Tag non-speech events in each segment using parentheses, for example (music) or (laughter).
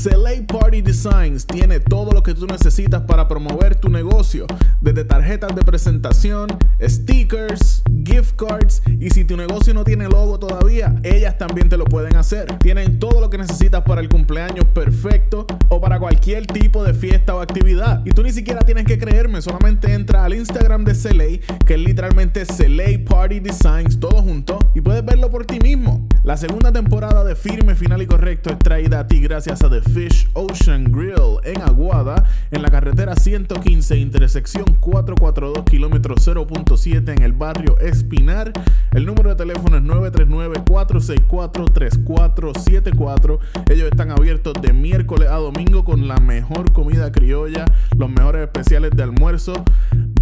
Select Party Designs tiene todo lo que tú necesitas para promover tu negocio, desde tarjetas de presentación, stickers, gift cards y si tu negocio no tiene logo todavía, ellas también te lo pueden hacer. Tienen todo lo que necesitas para el cumpleaños perfecto o para cualquier tipo de fiesta o actividad. Y tú ni siquiera tienes que creerme, solamente entra al Instagram de Select, que es literalmente Select Party Designs, todo junto, y puedes verlo por ti mismo. La segunda temporada de Firme, Final y Correcto es traída a ti gracias a The Fish Ocean Grill en Aguada, en la carretera 115, intersección 442, kilómetro 0.7 en el barrio Espinar. El número de teléfono es 939-464-3474. Ellos están abiertos de miércoles a domingo con la mejor comida criolla, los mejores especiales de almuerzo.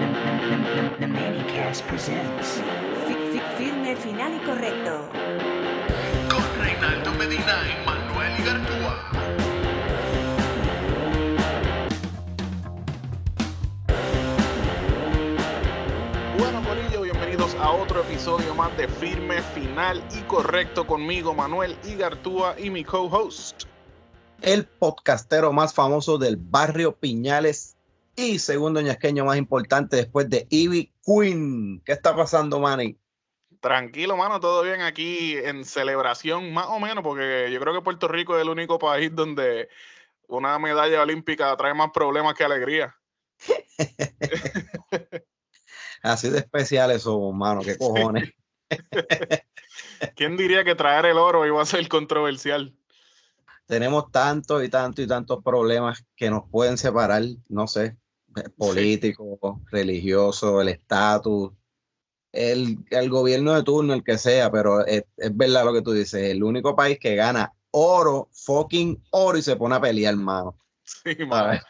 The Manicast presents Firme, final y correcto. Con Reinaldo Medina y Manuel Igartúa. Bueno, Corillo, bienvenidos a otro episodio más de Firme, Final y Correcto conmigo, Manuel Igartúa y mi co-host. el podcastero más famoso del barrio Piñales y segundo ñasqueño más importante después de Ivy Queen. ¿Qué está pasando, Manny? Tranquilo, mano, todo bien aquí en celebración, más o menos, porque yo creo que Puerto Rico es el único país donde una medalla olímpica trae más problemas que alegría. (laughs) Así de especiales somos, mano, qué cojones. (laughs) (laughs) ¿Quién diría que traer el oro iba a ser controversial? Tenemos tantos y tantos y tantos problemas que nos pueden separar, no sé, eh, políticos, religiosos, el estatus, el, el gobierno de turno, el que sea, pero es, es verdad lo que tú dices, el único país que gana oro, fucking oro y se pone a pelear, mano. Sí, mano.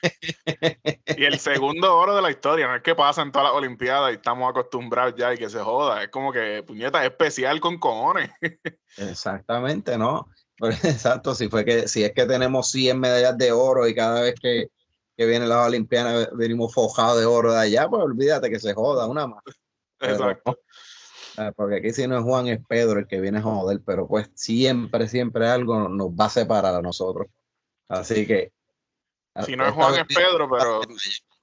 Y el segundo oro de la historia, no es que pasa en todas las Olimpiadas y estamos acostumbrados ya y que se joda. Es como que, puñeta, es especial con cojones. Exactamente, ¿no? Pero, (laughs) exacto, si fue que si es que tenemos 100 medallas de oro y cada vez que, que vienen las Olimpiadas venimos fojados de oro de allá, pues olvídate que se joda una más. Pero, Exacto. ah, Porque aquí si no es Juan es Pedro el que viene a joder, pero pues siempre, siempre algo nos va a separar a nosotros. Así que... Si no es Juan, es Pedro, pero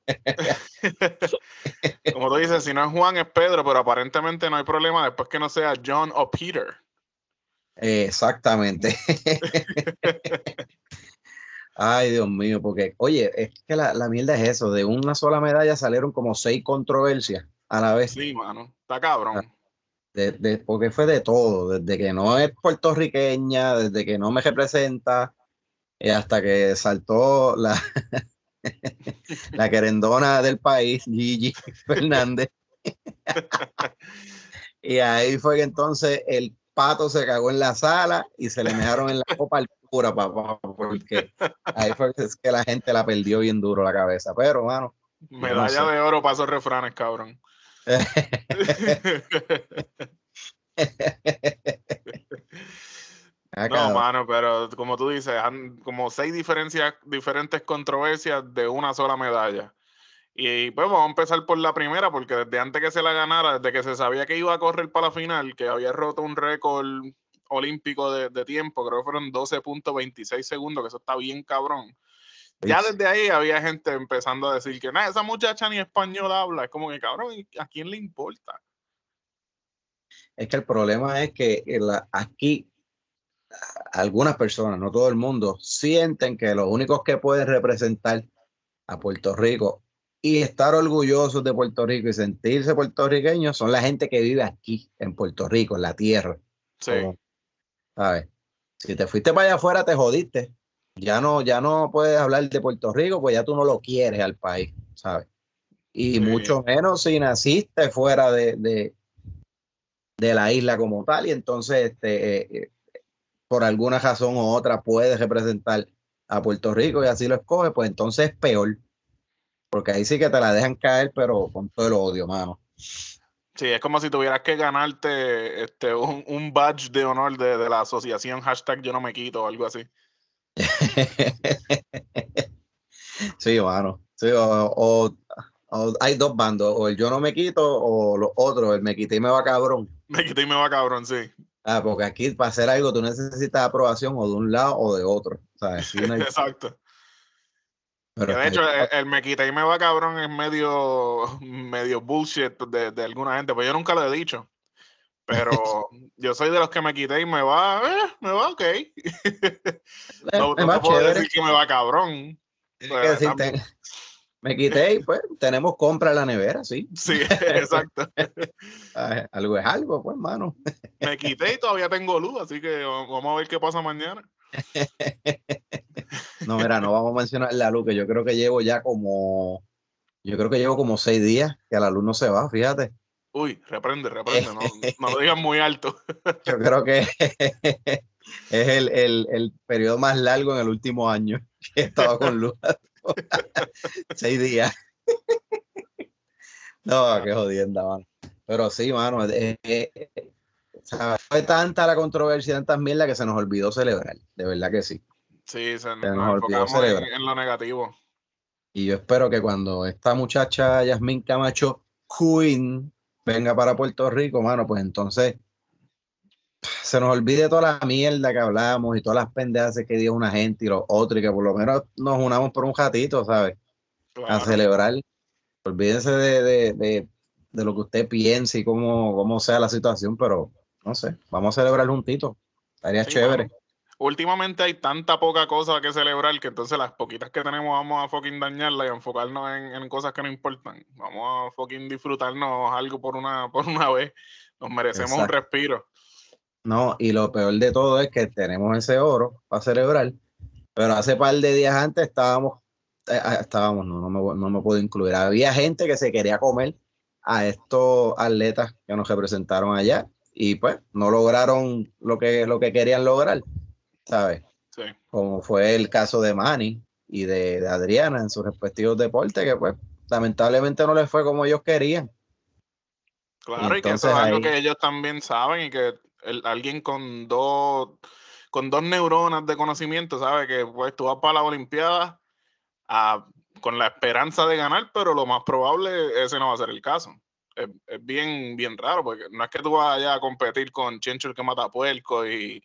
(laughs) como tú dices, si no es Juan, es Pedro, pero aparentemente no hay problema después que no sea John o Peter. Exactamente. (laughs) Ay, Dios mío, porque, oye, es que la, la mierda es eso, de una sola medalla salieron como seis controversias a la vez, Sí, mano, está cabrón. de- de- porque fue de todo, desde que no es puertorriqueña, desde que no me representa, eh, hasta que saltó la, (laughs) la querendona del país, Gigi (laughs) Fernández. (laughs) y ahí fue que entonces el pato se cagó en la sala y se le dejaron en la copa al cura, papá, porque ahí fue que es que la gente la perdió bien duro la cabeza. Pero, mano, Medalla no sé. de oro para esos refranes, cabrón. (laughs) No, mano, pero como tú dices, han como seis diferencias, diferentes controversias de una sola medalla. Y pues vamos a empezar por la primera, porque desde antes que se la ganara, desde que se sabía que iba a correr para la final, que había roto un récord olímpico de, de tiempo, creo que fueron 12.26 segundos, que eso está bien cabrón. Ya desde ahí había gente empezando a decir que nada, esa muchacha ni español habla. Es como que cabrón, ¿y ¿a quién le importa? es que el problema es que la- aquí algunas personas, no todo el mundo, sienten que los únicos que pueden representar a Puerto Rico y estar orgullosos de Puerto Rico y sentirse puertorriqueños son la gente que vive aquí en Puerto Rico, en la tierra. Sí. Como, ¿sabes? Si te fuiste para allá afuera, te jodiste. Ya no, ya no puedes hablar de Puerto Rico, pues ya tú no lo quieres al país, ¿sabes? Y Sí. mucho menos si naciste fuera de, de, de la isla como tal, y entonces este, eh, eh, por alguna razón u otra puedes representar a Puerto Rico y así lo escoges, pues entonces es peor. Porque ahí sí que te la dejan caer, pero con todo el odio, mano. Sí, es como si tuvieras que ganarte este, un, un badge de honor de, de la asociación hashtag yo no me quito o algo así. (laughs) sí, mano. Sí, o, o- o hay dos bandos, o el yo no me quito, o los otros, el me quité y me va cabrón. Me quité y me va cabrón, sí. Ah, porque aquí para hacer algo tú necesitas aprobación o de un lado o de otro. ¿sabes? Sí, no hay- (laughs) Exacto. Pero de hecho, el, el me quité y me va cabrón es medio, (laughs) medio bullshit de, de alguna gente, pues yo nunca lo he dicho. Pero (laughs) yo soy de los que me quité y me va, eh, me va ok. (laughs) no, no te puedo decir que me va cabrón. Decir, te- me quité y pues tenemos compra en la nevera, sí. Sí, exacto. Ah, Algo es algo, pues, mano. Me quité y todavía tengo luz, así que vamos a ver qué pasa mañana. No, mira, no vamos a mencionar la luz, que yo creo que llevo ya como, yo creo que llevo como seis días que la luz no se va, fíjate. Uy, reprende, reprende, no, (laughs) no lo digas muy alto. Yo creo que (laughs) es el, el, el periodo más largo en el último año que he estado con luz. (laughs) seis días. No, qué jodienda, mano. Pero sí, mano, eh, eh, fue tanta la controversia, tantas mierdas que se nos olvidó celebrar, de verdad que sí. Sí, se, nos nos olvidó en, celebrar. en lo negativo. Y yo espero que cuando esta muchacha Yasmín Camacho Queen venga para Puerto Rico, mano, pues entonces se nos olvide toda la mierda que hablamos y todas las pendejas que dijo una gente y los otros, y que por lo menos nos unamos por un ratito, ¿sabes? A celebrar. Olvídense de, de, de, de lo que usted piense y cómo, cómo sea la situación, pero no sé, vamos a celebrar juntitos. Estaría Sí, chévere. Últimamente hay tanta poca cosa que celebrar que entonces las poquitas que tenemos vamos a fucking dañarla y enfocarnos en, en cosas que no importan. Vamos a fucking disfrutarnos algo por una, por una vez. Nos merecemos un respiro. No, y lo peor de todo es que tenemos ese oro para celebrar, pero hace par de días antes estábamos, eh, ah, estábamos, no, no me, no me puedo incluir, había gente que se quería comer a estos atletas que nos representaron allá y pues no lograron lo que, lo que querían lograr, ¿sabes? Sí. Como fue el caso de Manny y de, de Adriana en sus respectivos deportes, que pues lamentablemente no les fue como ellos querían. Claro, y que eso es algo que ellos también saben y que el- alguien con dos, con dos neuronas de conocimiento sabe que pues tú vas para la Olimpiada a- con la esperanza de ganar, pero lo más probable ese no va a ser el caso. Es, es bien, bien raro, porque no es que tú vas allá a competir con Chencho el que mata puerco y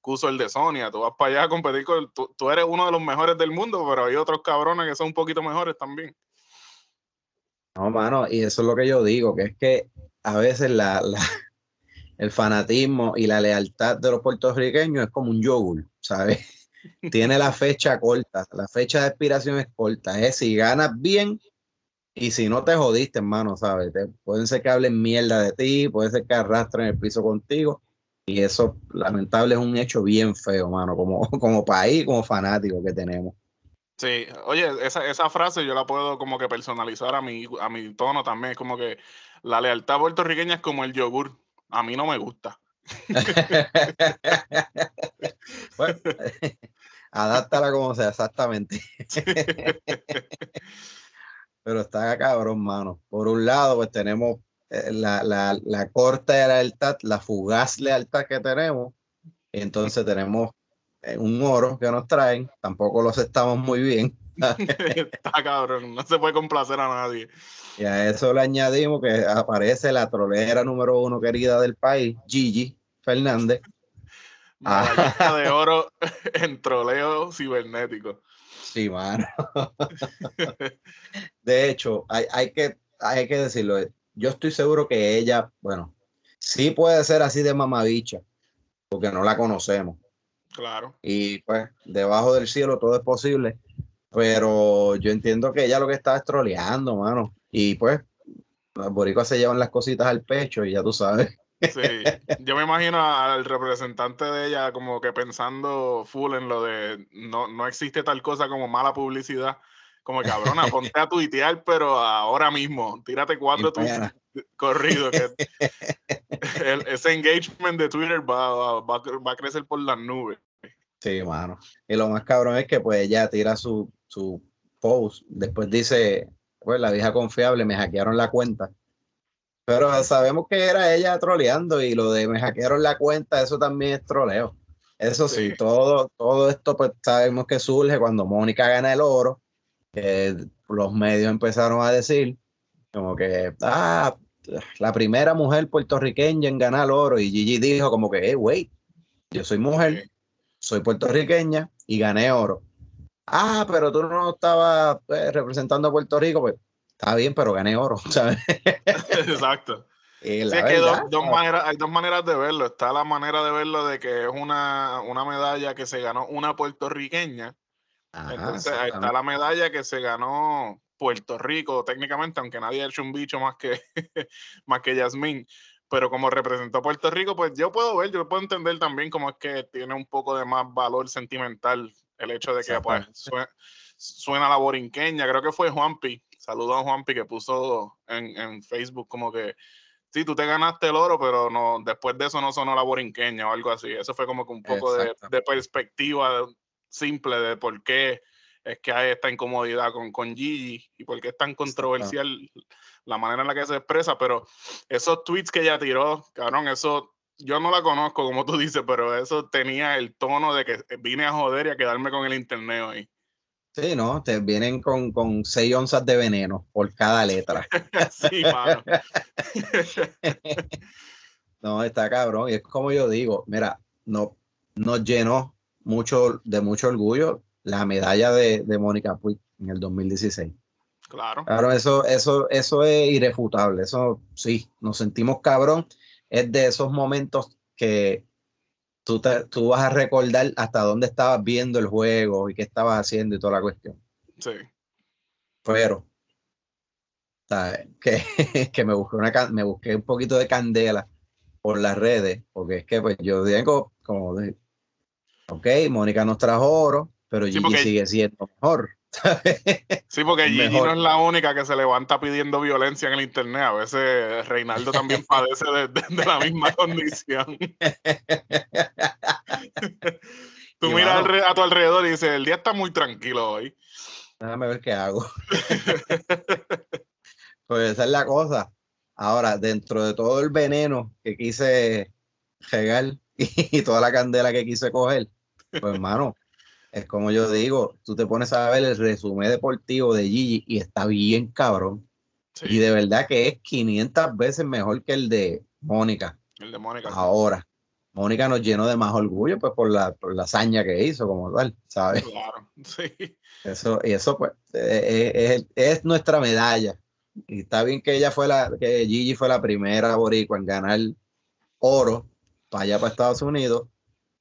Cuso el de Sonia, tú vas para allá a competir con, tú, tú eres uno de los mejores del mundo, pero hay otros cabrones que son un poquito mejores también. No, mano, y eso es lo que yo digo, que es que a veces la, la- (laughs) el fanatismo y la lealtad de los puertorriqueños es como un yogur, ¿sabes? (laughs) Tiene la fecha corta, la fecha de expiración es corta, es si ganas bien y si no te jodiste, hermano, ¿sabes? Te- pueden ser que hablen mierda de ti, puede ser que arrastren el piso contigo y eso lamentable es un hecho bien feo, mano, como, (laughs) como país, como fanático que tenemos. Sí, oye, esa, esa frase yo la puedo como que personalizar a mi, a mi tono también. Es como que la lealtad puertorriqueña es como el yogur. A mí no me gusta. (laughs) Bueno, (laughs) adáptala como sea, exactamente. Pero está cabrón, mano. Por un lado, pues tenemos eh, la, la, la corta lealtad, la fugaz lealtad que tenemos. Y entonces tenemos eh, un oro que nos traen. Tampoco los estamos muy bien. Está cabrón, no se puede complacer a nadie. Y a eso le añadimos que aparece la trolera número uno querida del país, Gigi Fernández. Ah. Medallita de (laughs) oro en troleo cibernético. Sí, mano. (laughs) De hecho, hay, hay, que, hay que decirlo. Yo estoy seguro que ella, bueno, sí puede ser así de mamabicha, porque no la conocemos. Claro. Y pues debajo del cielo todo es posible. Pero yo entiendo que ella lo que está es troleando, mano. Y pues los boricuas se llevan las cositas al pecho y ya tú sabes. Sí, yo me imagino al representante de ella como que pensando full en lo de no, no existe tal cosa como mala publicidad. Como cabrona, (laughs) ponte a tuitear, pero ahora mismo, tírate cuatro tweets corridos. (laughs) Ese engagement de Twitter va, va, va a crecer por las nubes. Sí, mano. Y lo más cabrón es que pues ella tira su, su post, después dice, pues la vieja confiable, me hackearon la cuenta. Pero sabemos que era ella troleando y lo de me hackearon la cuenta, eso también es troleo. Eso sí, Sí. todo, todo esto pues sabemos que surge cuando Mónica gana el oro, que los medios empezaron a decir como que, ah, la primera mujer puertorriqueña en ganar el oro y Gigi dijo como que, hey, wait, yo soy mujer soy puertorriqueña y gané oro. Ah, pero tú no estabas eh, representando a Puerto Rico, pues está bien, pero gané oro, (laughs) ¿sabes? Exacto. (laughs) Sí, que hay dos, ¿sabes? maneras, hay dos maneras de verlo. Está la manera de verlo de que es una, una medalla que se ganó una puertorriqueña. Ajá, Entonces ahí está la medalla que se ganó Puerto Rico, técnicamente, aunque nadie ha hecho un bicho más que, (laughs) más que Yasmín. Pero como representó a Puerto Rico, pues yo puedo ver, yo puedo entender también cómo es que tiene un poco de más valor sentimental el hecho de que pues, Exactamente. sue- suena la borinqueña. Creo que fue Juanpi, saludo a Juanpi que puso en, en Facebook como que sí, tú te ganaste el oro, pero no, después de eso no sonó la borinqueña o algo así. Eso fue como que un poco de, de perspectiva simple de por qué es que hay esta incomodidad con, con Gigi y por qué es tan controversial la manera en la que se expresa, pero esos tweets que ella tiró, cabrón, eso yo no la conozco como tú dices, pero eso tenía el tono de que vine a joder y a quedarme con el internet ahí. Sí, ¿no? Te vienen con, con seis onzas de veneno por cada letra. (laughs) sí, mano. (laughs) No, está cabrón. Y es como yo digo, mira, no, nos llenó mucho, de mucho orgullo la medalla de, de Mónica Puig en el 2016. Claro. Claro, eso, eso, eso es irrefutable. Eso sí, nos sentimos cabrón. Es de esos momentos que tú, te- tú vas a recordar hasta dónde estabas viendo el juego y qué estabas haciendo y toda la cuestión. Sí. Pero, ¿sabes? Que, (laughs) que me busqué una me busqué un poquito de candela por las redes, porque es que pues yo digo como ok, Mónica nos trajo oro, pero Sí, Gigi sigue siendo mejor. Sí, porque Gigi Mejor. no es la única que se levanta pidiendo violencia en el internet. A veces Reinaldo también (laughs) padece de, de- de la misma condición. (laughs) Tú Y, miras a tu alrededor y dices, el día está muy tranquilo hoy. Déjame ver qué hago. (laughs) pues esa es la cosa. Ahora, dentro de todo el veneno que quise regar y toda la candela que quise coger, pues hermano, es como yo digo, tú te pones a ver el resumen deportivo de Gigi y está bien cabrón. Sí, Y de verdad que es 500 veces mejor que el de Mónica. el de Mónica. Ahora, Mónica nos llenó de más orgullo pues por la, por la hazaña que hizo como tal, ¿sabes? Claro, (laughs) sí. Eso, y eso pues eh, eh, es, es nuestra medalla. Y está bien que ella fue la, que Gigi fue la primera boricua en ganar oro para allá para Estados Unidos,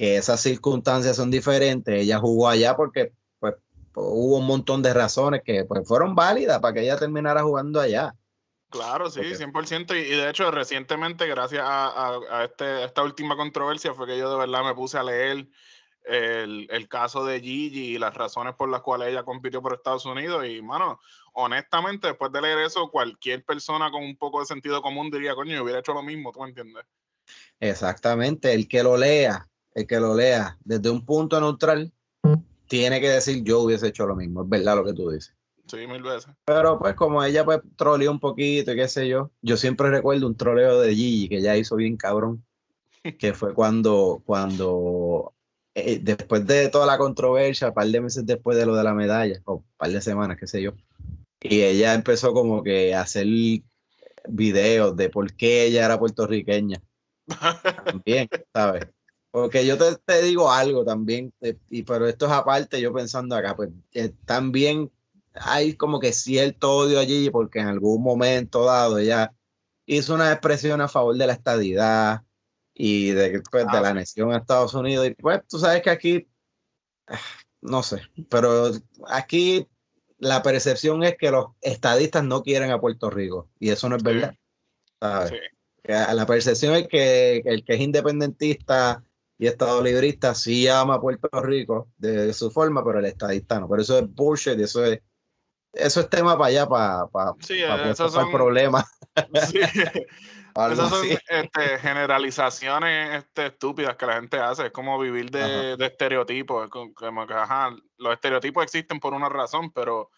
que esas circunstancias son diferentes. Ella jugó allá porque pues, hubo un montón de razones que pues, fueron válidas para que ella terminara jugando allá. Claro, sí, Ok. 100%. Y, y de hecho, recientemente, gracias a, a- a este, a esta última controversia, fue que yo de verdad me puse a leer el, el caso de Gigi y las razones por las cuales ella compitió por Estados Unidos. Y, mano, honestamente, después de leer eso, cualquier persona con un poco de sentido común diría, coño, yo hubiera hecho lo mismo, ¿tú me entiendes? Exactamente, el que lo lea, el que lo lea desde un punto neutral, tiene que decir yo hubiese hecho lo mismo, es verdad lo que tú dices. Sí, mil veces. Pero pues como ella pues troleó un poquito y qué sé yo, yo siempre recuerdo un troleo de Gigi que ella hizo bien cabrón, (laughs) que fue cuando, cuando eh, después de toda la controversia, un par de meses después de lo de la medalla, o un par de semanas, qué sé yo, y ella empezó como que a hacer videos de por qué ella era puertorriqueña (laughs) también, ¿sabes? Porque yo te, te digo algo también, eh, y, pero esto es aparte, yo pensando acá, pues eh, también hay como que cierto odio allí, porque en algún momento dado ella hizo una expresión a favor de la estadidad, y de, pues, de Ah, la anexión a Estados Unidos. Y pues tú sabes que aquí, ah, no sé, pero aquí la percepción es que los estadistas no quieren a Puerto Rico y eso no es Sí. verdad. ¿sabes? Sí. La percepción es que el que es independentista y estado librista sí ama a Puerto Rico de, de su forma, pero el estadista no. Pero eso es bullshit eso es, eso es tema para allá, para, para, Sí, para, para son- problemas. (laughs) Sí. (laughs) Esas son este, generalizaciones este, estúpidas que la gente hace. Es como vivir de, estereotipos. Es como, como que, ajá, los estereotipos existen por una razón, pero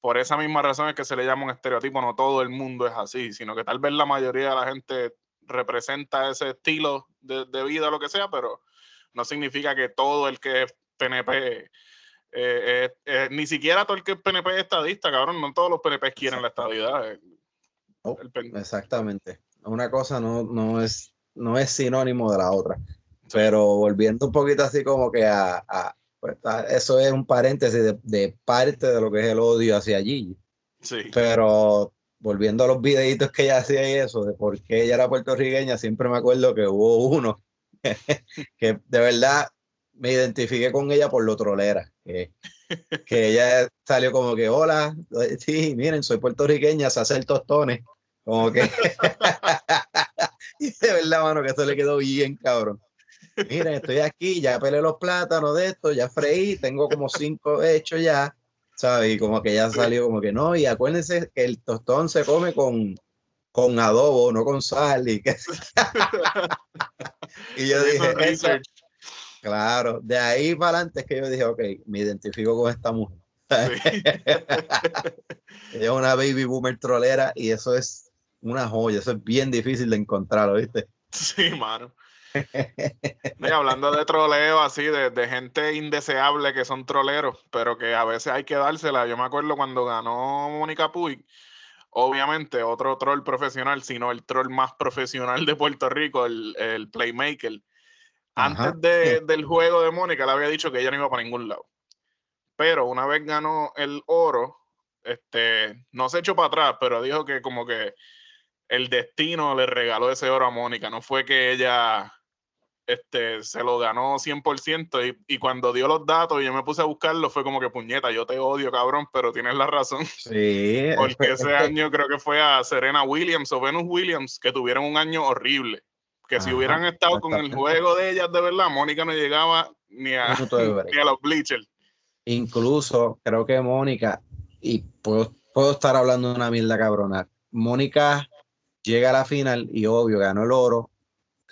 por esa misma razón es que se le llama un estereotipo. No todo el mundo es así, sino que tal vez la mayoría de la gente representa ese estilo de, de vida o lo que sea, pero no significa que todo el que es PNP, eh, ni siquiera todo el que es PNP es estadista, cabrón. No todos los PNP quieren la estadidad. eh. Oh, El Exactamente. Una cosa no, no, es, no es sinónimo de la otra. Sí. Pero volviendo un poquito así como que a, a- pues, a- eso es un paréntesis de, de parte de lo que es el odio hacia Gigi. sí. Pero volviendo a los videitos que ella hacía y eso, de por qué ella era puertorriqueña, siempre me acuerdo que hubo uno (laughs) que de verdad me identifiqué con ella por lo trolera. Que, que ella salió como que, hola, sí, miren, soy puertorriqueña, se hace el tostones. Como que. (laughs) y de verdad, mano, que eso le quedó bien, cabrón. Miren, estoy aquí, ya pelé los plátanos de esto, ya freí, tengo como cinco hechos ya, ¿sabes? Y como que ya salió como que no, y acuérdense que el tostón se come con, con adobo, no con sal. Y, que... (laughs) y yo dije, esa- claro, de ahí para adelante es que yo dije, ok, me identifico con esta mujer. Sí. (laughs) Ella es una baby boomer trolera y eso es una joya, eso es bien difícil de encontrar, ¿viste? Sí, mano. Y hablando de troleo así, de, de gente indeseable que son troleros, pero que a veces hay que dársela. Yo me acuerdo cuando ganó Mónica Puig, obviamente otro troll profesional, sino el troll más profesional de Puerto Rico, el, el Playmaker. Antes de- del juego de Mónica le había dicho que ella no iba para ningún lado. Pero una vez ganó el oro, este, no se echó para atrás, pero dijo que como que el destino le regaló ese oro a Mónica. No fue que ella este, se lo ganó 100% y, y cuando dio los datos y yo me puse a buscarlo, fue como que puñeta, yo te odio, cabrón, pero tienes la razón. (laughs) Sí, (laughs) Porque que- es ese (laughs) año creo que fue a Serena Williams o Venus Williams, que tuvieron un año horrible. Que si Ajá, hubieran estado con el juego de ellas de verdad, Mónica no llegaba ni a, ni a los bleachers. incluso creo que Mónica, y puedo, puedo estar hablando de una mierda cabrona, Mónica llega a la final y obvio ganó el oro,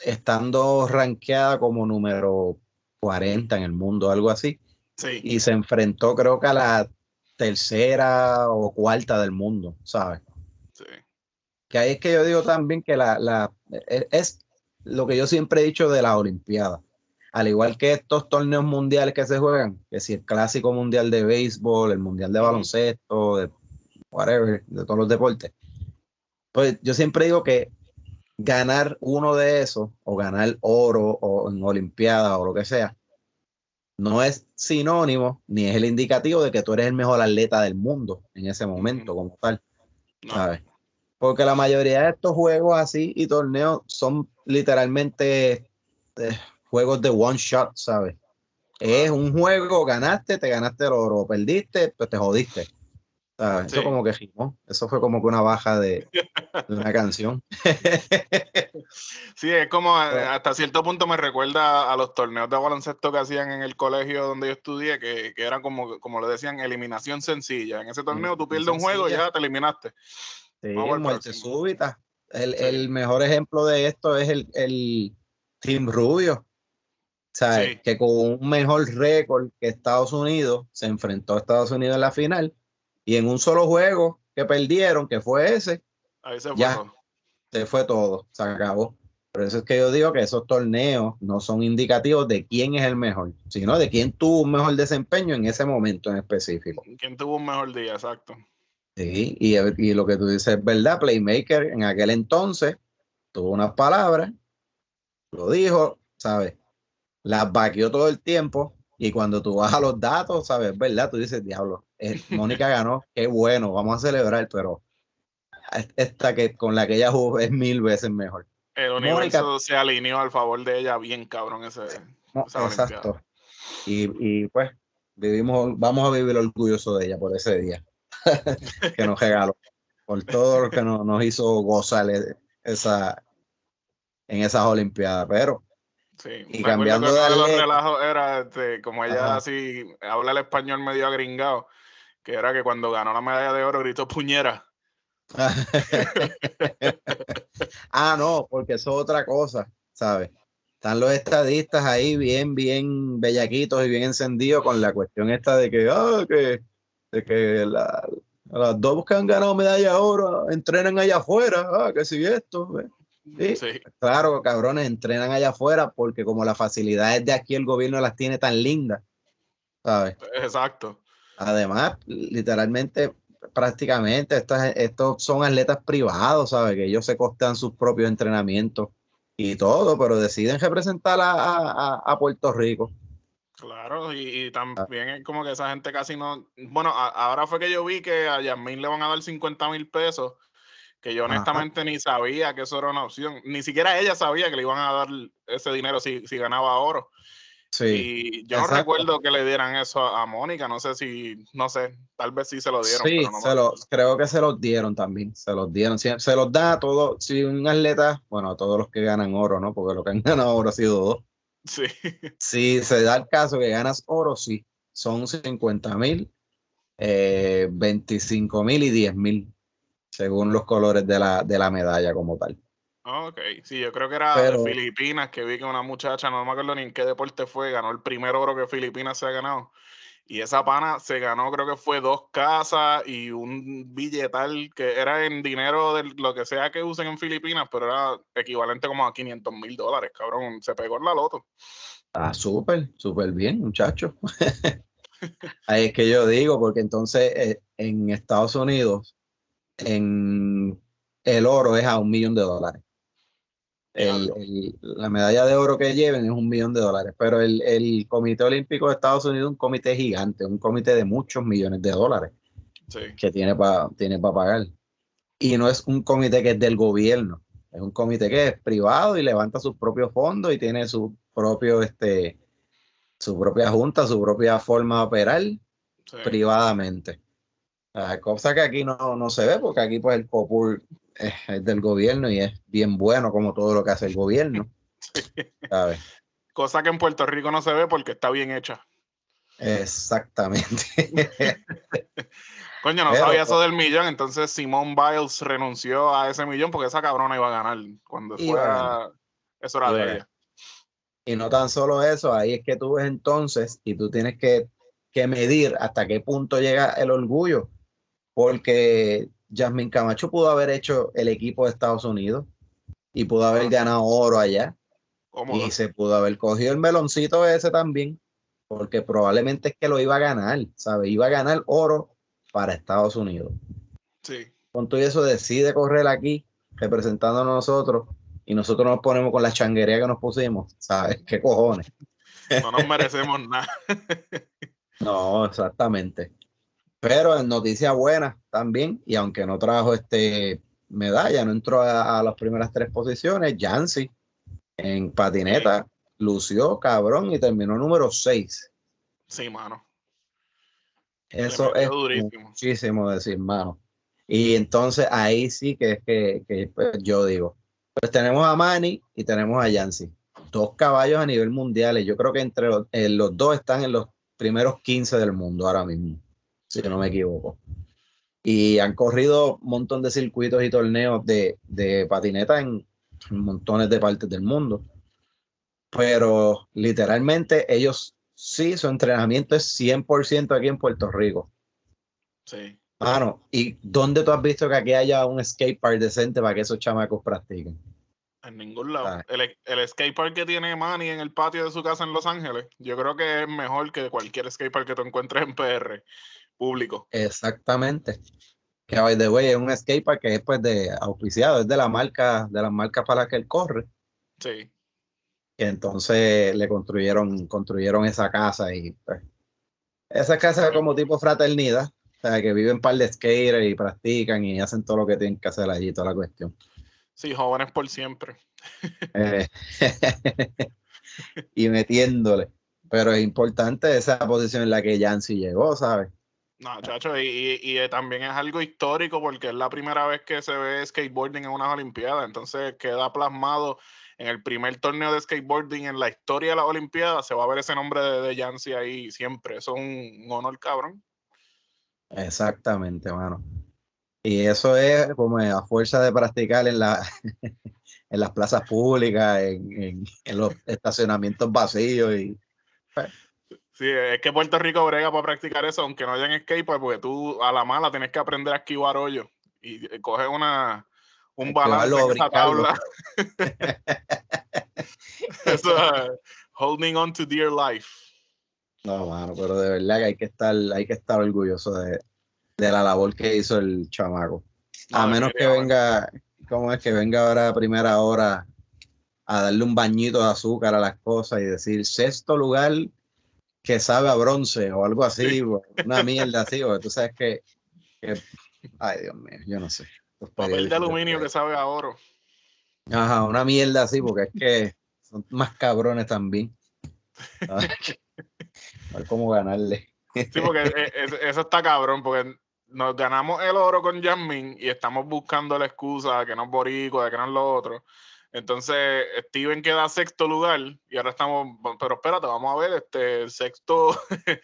estando rankeada como número 40 en el mundo, algo así, Sí, y se enfrentó creo que a la tercera o cuarta del mundo, ¿sabes? sí. Que ahí es que yo digo también que la, la es, es lo que yo siempre he dicho de la Olimpiada. Al igual que estos torneos mundiales que se juegan, que si el clásico mundial de béisbol, el mundial de baloncesto, de whatever, de todos los deportes. Pues yo siempre digo que ganar uno de esos, o ganar oro, o en Olimpiada, o lo que sea, no es sinónimo ni es el indicativo de que tú eres el mejor atleta del mundo en ese momento, como tal. ¿sabes? Porque la mayoría de estos juegos así y torneos son literalmente eh, juegos de one shot, ¿sabes? Es un juego, ganaste, te ganaste el oro, perdiste, pues te jodiste. ¿Sabes? Eso Sí. como que rimó. Eso fue como que una baja de, (laughs) de una canción. Sí, es como eh, hasta cierto punto me recuerda a los torneos de baloncesto que hacían en el colegio donde yo estudié, que, que eran como, como le decían, eliminación sencilla. En ese torneo tú pierdes un juego y ya te eliminaste. Sí, muerte súbita. El, Sí. el mejor ejemplo de esto es el, el Team Rubio. ¿sabes? Sí. Que con un mejor récord que Estados Unidos se enfrentó a Estados Unidos en la final y en un solo juego que perdieron, que fue ese, Ahí se fue Ya. todo. se fue todo, se acabó. Por eso es que yo digo que esos torneos no son indicativos de quién es el mejor, sino de quién tuvo un mejor desempeño en ese momento en específico. ¿Quién tuvo un mejor día? Exacto. Sí, y, y lo que tú dices es verdad, Playmaker en aquel entonces tuvo unas palabras, lo dijo, ¿sabes? Las vaqueó todo el tiempo y cuando tú vas a los datos, ¿sabes? Es verdad, tú dices, diablo, eh, Mónica ganó, qué bueno, vamos a celebrar, pero esta que con la que ella jugó es mil veces mejor. El universo se alineó al favor de ella bien cabrón ese. No, esa exacto. Y, y pues vivimos, vamos a vivir orgulloso de ella por ese día (laughs) que nos regaló, por todo lo que nos, nos hizo gozar e- esa, en esas Olimpiadas. Pero Sí, Y me cambiando de de los relajos era, este, como ella Ajá. así habla el español medio agringado, que era que cuando ganó la medalla de oro gritó puñera. (laughs) ah, no, porque eso es otra cosa, ¿sabes? Están los estadistas ahí bien, bien bellaquitos y bien encendidos con la cuestión esta de que, ah, que, de que la- las dos que han ganado medalla de oro entrenan allá afuera, ah, que si esto. eh. Sí, Sí, Claro, cabrones, entrenan allá afuera porque como las facilidades de aquí el gobierno las tiene tan lindas, ¿sabes? exacto. Además, literalmente, prácticamente, estas, estos son atletas privados, ¿sabes? Que ellos se costan sus propios entrenamientos y todo, pero deciden representar a, a- a- Puerto Rico. Claro, y, y Ah. también es como que esa gente casi no. Bueno, a- ahora fue que yo vi que a Yasmín le van a dar 50 mil pesos, que yo Ajá. honestamente ni sabía que eso era una opción. Ni siquiera ella sabía que le iban a dar ese dinero si, si ganaba oro. Sí, Y yo no recuerdo que le dieran eso a, a Mónica, no sé si, no sé, tal vez sí se lo dieron. sí, pero no me se lo- creo que se los dieron también, se los dieron, Sie- se los da a todos, si un atleta, bueno, a todos los que ganan oro, ¿no? Porque lo que han (laughs) ganado oro ha sido dos. Sí, (laughs) Si se da el caso que ganas oro, sí, son 50 mil, eh, 25 mil y 10 mil, según los colores de la, de la medalla como tal. Ah, ok. Sí, yo creo que era Pero- de Filipinas, que vi que una muchacha, no me acuerdo ni en qué deporte fue, ganó el primer oro que Filipinas se ha ganado. Y esa pana se ganó, creo que fue dos casas y un billetal que era en dinero de lo que sea que usen en Filipinas, pero era equivalente como a 500 mil dólares, cabrón. Se pegó en la loto. Ah, súper, súper bien, muchacho. (laughs) Ahí es que yo digo, porque entonces eh, en Estados Unidos, en el oro es a un millón de dólares. El- Diablo. el- la medalla de oro que lleven es un millón de dólares, pero el, el Comité Olímpico de Estados Unidos es un comité gigante, un comité de muchos millones de dólares Sí. que tiene para tiene pa pagar. Y no es un comité que es del gobierno, es un comité que es privado y levanta sus propios fondos y tiene su propio, este, su propia junta, su propia forma de operar sí. privadamente. Ah, cosa que aquí no, no se ve, porque aquí pues el COPUR es, es del gobierno y es bien bueno como todo lo que hace el gobierno. (laughs) ¿sabes? Cosa que en Puerto Rico no se ve porque está bien hecha. Exactamente. (laughs) Coño, no Pero, sabía eso del millón, entonces Simone Biles renunció a ese millón porque esa cabrona iba a ganar. Cuando fuera, eso era de ella. Y no tan solo eso, ahí es que tú ves entonces y tú tienes que, que medir hasta qué punto llega el orgullo, porque Jasmine Camacho pudo haber hecho el equipo de Estados Unidos y pudo haber ganado oro allá Cómodo. y se pudo haber cogido el meloncito ese también, porque probablemente es que lo iba a ganar, ¿sabes? Iba a ganar oro para Estados Unidos. Sí. Con todo eso decide correr aquí representando a nosotros y nosotros nos ponemos con la changuería que nos pusimos, ¿sabes? (laughs) ¿Qué cojones? No nos merecemos nada. (laughs) No, exactamente. Pero en noticia buena también, y aunque no trajo este medalla, no entró a, a las primeras tres posiciones, Yancy en patineta lució cabrón y terminó número 6. Sí, mano. Eso es durísimo. muchísimo decir, mano. Y entonces ahí sí que es que, que, pues, yo digo, pues tenemos a Manny y tenemos a Yancy, dos caballos a nivel mundial. y Yo creo que entre los, eh, los dos están en los primeros 15 del mundo ahora mismo, si no me equivoco. Y han corrido un montón de circuitos y torneos de, de patineta en, montones de partes del mundo. Pero literalmente ellos sí, su entrenamiento es 100% aquí en Puerto Rico. Sí. Mano, ¿y dónde tú has visto que aquí haya un skate park decente para que esos chamacos practiquen? En ningún lado. Ah. El, el skatepark que tiene Manny en el patio de su casa en Los Ángeles, yo creo que es mejor que cualquier skatepark que tú encuentres en PR público. Exactamente. Que by the way es un skate park que es pues de auspiciado, es de la marca, de las marcas para las que él corre. Sí. Y entonces le construyeron, construyeron esa casa y pues, esa casa es como tipo fraternidad, o sea que viven par de skaters y practican y hacen todo lo que tienen que hacer allí, toda la cuestión. Sí, jóvenes por siempre. Eh, (laughs) y metiéndole. Pero es importante esa posición en la que Yancy llegó, ¿sabes? No, chacho, y, y- eh, también es algo histórico porque es la primera vez que se ve skateboarding en unas Olimpiadas. Entonces queda plasmado en el primer torneo de skateboarding en la historia de las Olimpiadas. Se va a ver ese nombre de, de Yancy ahí siempre. Eso es un, honor, cabrón. Exactamente, mano. Y eso es como a fuerza de practicar en la (laughs) en las plazas públicas, en, en- en los estacionamientos vacíos y Sí, es que Puerto Rico brega para practicar eso, aunque no hayan skatepark, porque tú a la mala tienes que aprender a esquivar hoyos y eh, coges una, un balance en esa tabla. (laughs) eso es holding on to dear life. no, mano, pero de verdad que hay que estar, hay que estar orgulloso de, de la labor que hizo el chamaco. A No, menos que venga, ¿cómo es que venga ahora a primera hora a darle un bañito de azúcar a las cosas y decir sexto lugar que sabe a bronce o algo así, una (laughs) mierda así, porque tú sabes que, que- ay Dios mío, yo no sé. Papel de aluminio que sabe a oro. Ajá, una mierda así, porque es que son más cabrones también. A (laughs) ver, a ver cómo ganarle. Sí, porque eh, es- eso está cabrón, porque nos ganamos el oro con Jasmine y estamos buscando la excusa de que no es boricua, de que no es lo otro. Entonces, Steven queda sexto lugar y ahora estamos, pero espérate, vamos a ver, este, sexto, (laughs)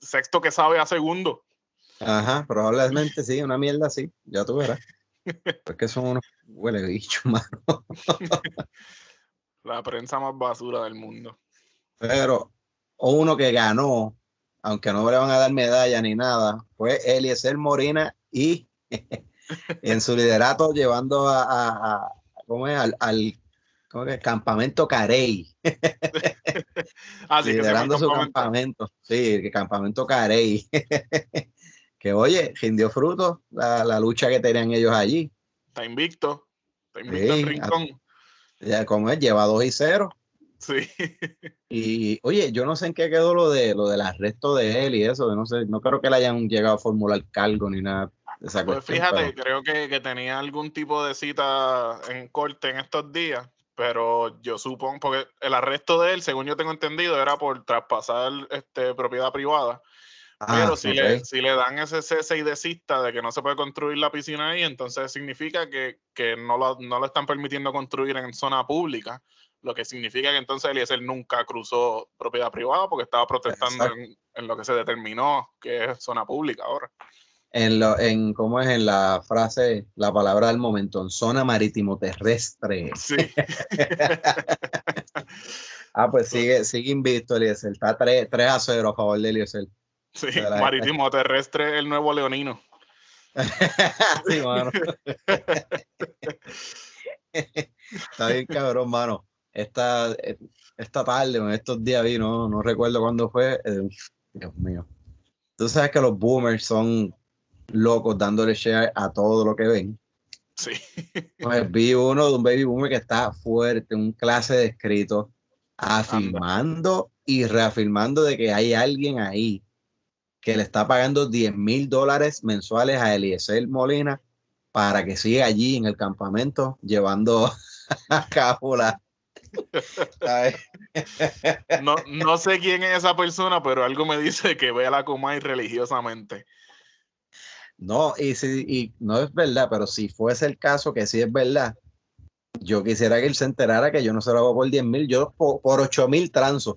sexto que sabe a segundo. Ajá, probablemente sí, una mierda así, ya tú verás. (laughs) Porque son unos huele bichos, (laughs) mano. La prensa más basura del mundo. Pero uno que ganó, aunque no le van a dar medalla ni nada, fue Eliezer Morina y en su liderato llevando a, a- a- ¿cómo es? al, al ¿cómo que? campamento Carey, (laughs) Así que se liderando su campamento, sí, el campamento Carey. (laughs) que oye, rindió fruto la, la lucha que tenían ellos allí. Está invicto. Está invicto en Sí, rincón. Ya, como es, lleva 2 y 0. Sí. Y oye, yo no sé en qué quedó lo de lo del arresto de él y eso, no sé, no creo que le hayan llegado a formular cargo ni nada esa Pues cuestión, fíjate, pero- creo que, que tenía algún tipo de cita en corte en estos días, pero yo supongo, porque el arresto de él, según yo tengo entendido, era por traspasar este, propiedad privada. Ah, pero si, le, si le dan ese cese y desista de que no se puede construir la piscina ahí, entonces significa que, que no, lo, no lo están permitiendo construir en zona pública, lo que significa que entonces Eliezer nunca cruzó propiedad privada porque estaba protestando en lo que se determinó que es zona pública ahora. En lo, en cómo es en la frase, la palabra del momento, en zona marítimo terrestre. Sí. (laughs) Ah, pues sigue, sigue invicto Eliezer, está 3, 3 a 0 a favor de Eliezer. Sí, De la- marítimo terrestre, el nuevo leonino. (laughs) sí, mano. Está bien cabrón, mano. Esta, esta tarde, o en estos días vi, no, no recuerdo cuándo fue. eh, Dios mío. Tú sabes que los boomers son locos dándole share a todo lo que ven. Sí. Pues vi uno de un baby boomer que está fuerte, un clase de escrito, afirmando y reafirmando de que hay alguien ahí que le está pagando 10 mil dólares mensuales a Eliezer Molina para que siga allí en el campamento llevando (laughs) a cabo la... No, no sé quién es esa persona, pero algo me dice que ve a la Comay religiosamente. No, y, si, y no es verdad, pero si fuese el caso que sí es verdad, yo quisiera que él se enterara que yo no se lo hago por 10 mil, yo por, por 8 mil transo.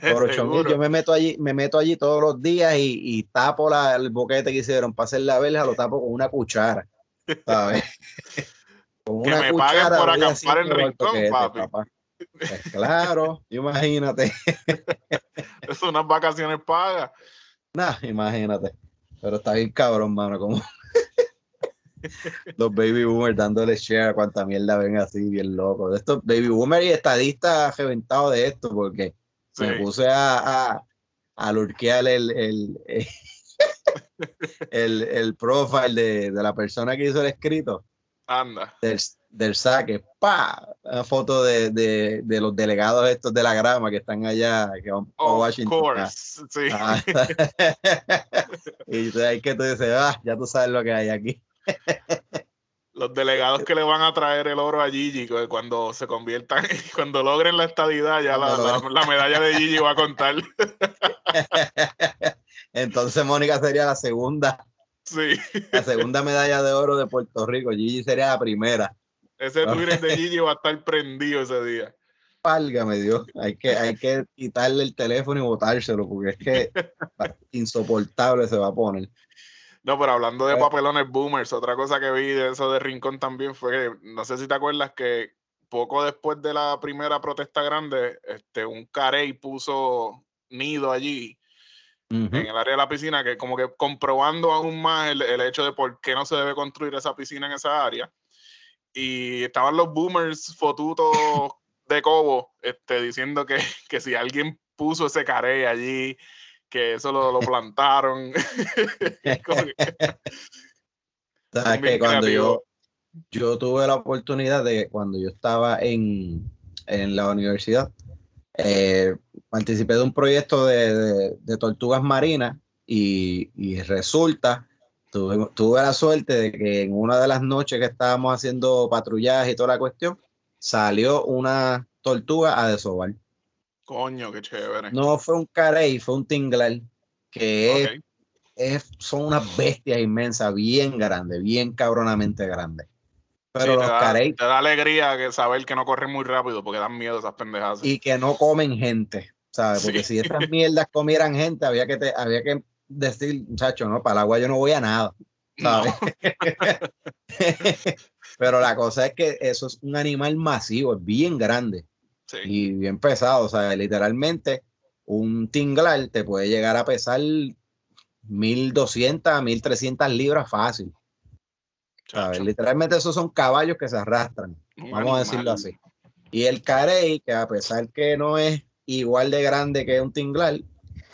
Por (laughs) 8 mil, yo me meto allí, me meto allí todos los días y, y tapo la- el boquete que hicieron para hacer la verja, lo tapo con una cuchara. ¿sabes? (laughs) Con Que me paguen por acampar el Rincón, boquete, papi. papá. Pues claro, (laughs) imagínate. Es unas vacaciones pagas. Nah, imagínate. Pero está bien cabrón, mano, como (laughs) los baby boomers dándole share a cuanta mierda ven así, bien loco. Estos baby boomers y estadistas reventados de esto, porque Sí. me puse a, a, a lurkear el, el, (laughs) el, el profile de, de la persona que hizo el escrito Anda. del, del saque. ¡Pa! Una foto de, de, de los delegados estos de la grama que están allá, que van a Of Washington. course. Sí. Ah. (laughs) y ahí que tú dices, ah, ya tú sabes lo que hay aquí. (laughs) Los delegados que le van a traer el oro a Gigi cu- cuando se conviertan, (laughs) cuando logren la estadidad, ya la, la- la medalla de Gigi va a contar. Entonces Mónica sería la segunda, Sí, la segunda medalla de oro de Puerto Rico. Gigi sería la primera. Ese Twitter de Gigi va a estar prendido ese día. Válgame Dios, hay que, hay que quitarle el teléfono y botárselo porque es que (laughs) insoportable se va a poner. No, pero hablando de Eh. papelones boomers, otra cosa que vi de eso de Rincón también fue que, no sé si te acuerdas que poco después de la primera protesta grande, este, un carey puso nido allí en el área de la piscina, que como que comprobando aún más el, el hecho de por qué no se debe construir esa piscina en esa área. Y estaban los boomers fotutos de Cobo este, diciendo que, que si alguien puso ese carey allí, que eso lo, lo plantaron. (laughs) Sabes que cuando yo, yo tuve la oportunidad de, cuando yo estaba en, en la universidad, eh, participé de un proyecto de, de- de tortugas marinas y, y resulta, tuve, tuve la suerte de que en una de las noches que estábamos haciendo patrullaje y toda la cuestión, salió una tortuga a desovar. Coño, qué chévere. No fue un carey, fue un tinglar, que es es- son unas bestias inmensas, bien grandes, bien cabronamente grandes. Pero Sí, los te, da, carey te da alegría que saber que no corren muy rápido porque dan miedo esas pendejadas. y que no comen gente, ¿sabes? Porque Sí. si estas mierdas comieran gente, había que, te- había que decir, muchacho, no, para el agua yo no voy a nada, No, ¿sabes? (laughs) Pero la cosa es que eso es un animal masivo, es bien grande sí. y bien pesado, o sea, literalmente un tinglar te puede llegar a pesar 1200 a 1300 libras fácil. ¿sabes? Literalmente esos son caballos que se arrastran, un vamos a decirlo así. Y el carey, que a pesar que no es igual de grande que un tinglar,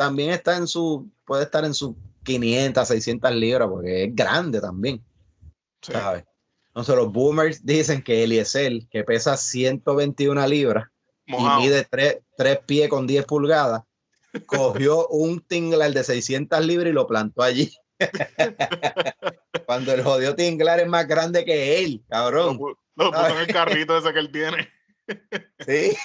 también está en su, puede estar en sus 500, 600 libras, porque es grande también, Sí. ¿sabes? Entonces los boomers dicen que Eliezer, que pesa 121 libras Mojado. y mide 3, pies con 10 pulgadas, cogió (laughs) un tinglar de 600 libras y lo plantó allí. (laughs) Cuando el jodido tinglar es más grande que él, Lo, cabrón. pu- lo puso en el carrito ese que él tiene. Sí.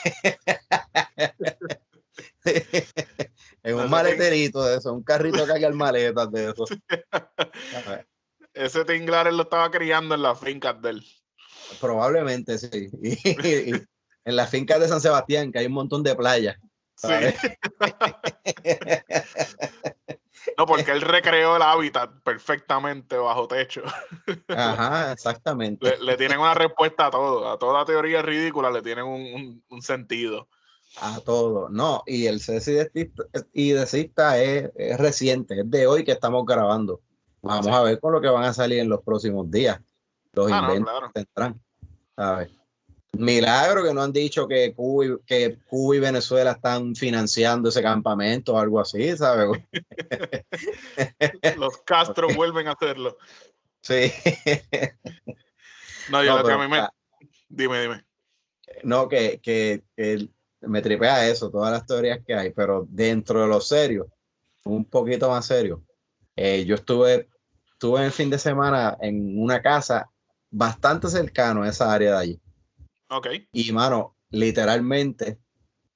(laughs) en un maleterito de eso, un carrito que haga maletas de eso. (laughs) Ese tinglar él lo estaba criando en las fincas de él. Probablemente sí. Y, y en las fincas de San Sebastián, que hay un montón de playas. Sí. (laughs) No, porque él recreó el hábitat perfectamente bajo techo. (laughs) Ajá, exactamente. Le, le tienen una respuesta a todo. A toda teoría ridícula le tienen un, un- un sentido. A todo. No, y el cese y desista es, es reciente, es de hoy que estamos grabando. Vamos Sí. a ver con lo que van a salir en los próximos días. Los Ah, no, inventos claro. que tendrán. ¿sabes? Milagro que no han dicho que Cuba, y, que Cuba y Venezuela están financiando ese campamento o algo así, ¿sabes? Los Castro vuelven a hacerlo. (laughs) Sí. No, yo No, lo que a mí me. Dime, dime. no, que, que, que me tripea eso, todas las teorías que hay, pero dentro de lo serio, un poquito más serio. eh, yo estuve, estuve el fin de semana en una casa bastante cercano a esa área de allí. Ok. Y, mano, literalmente,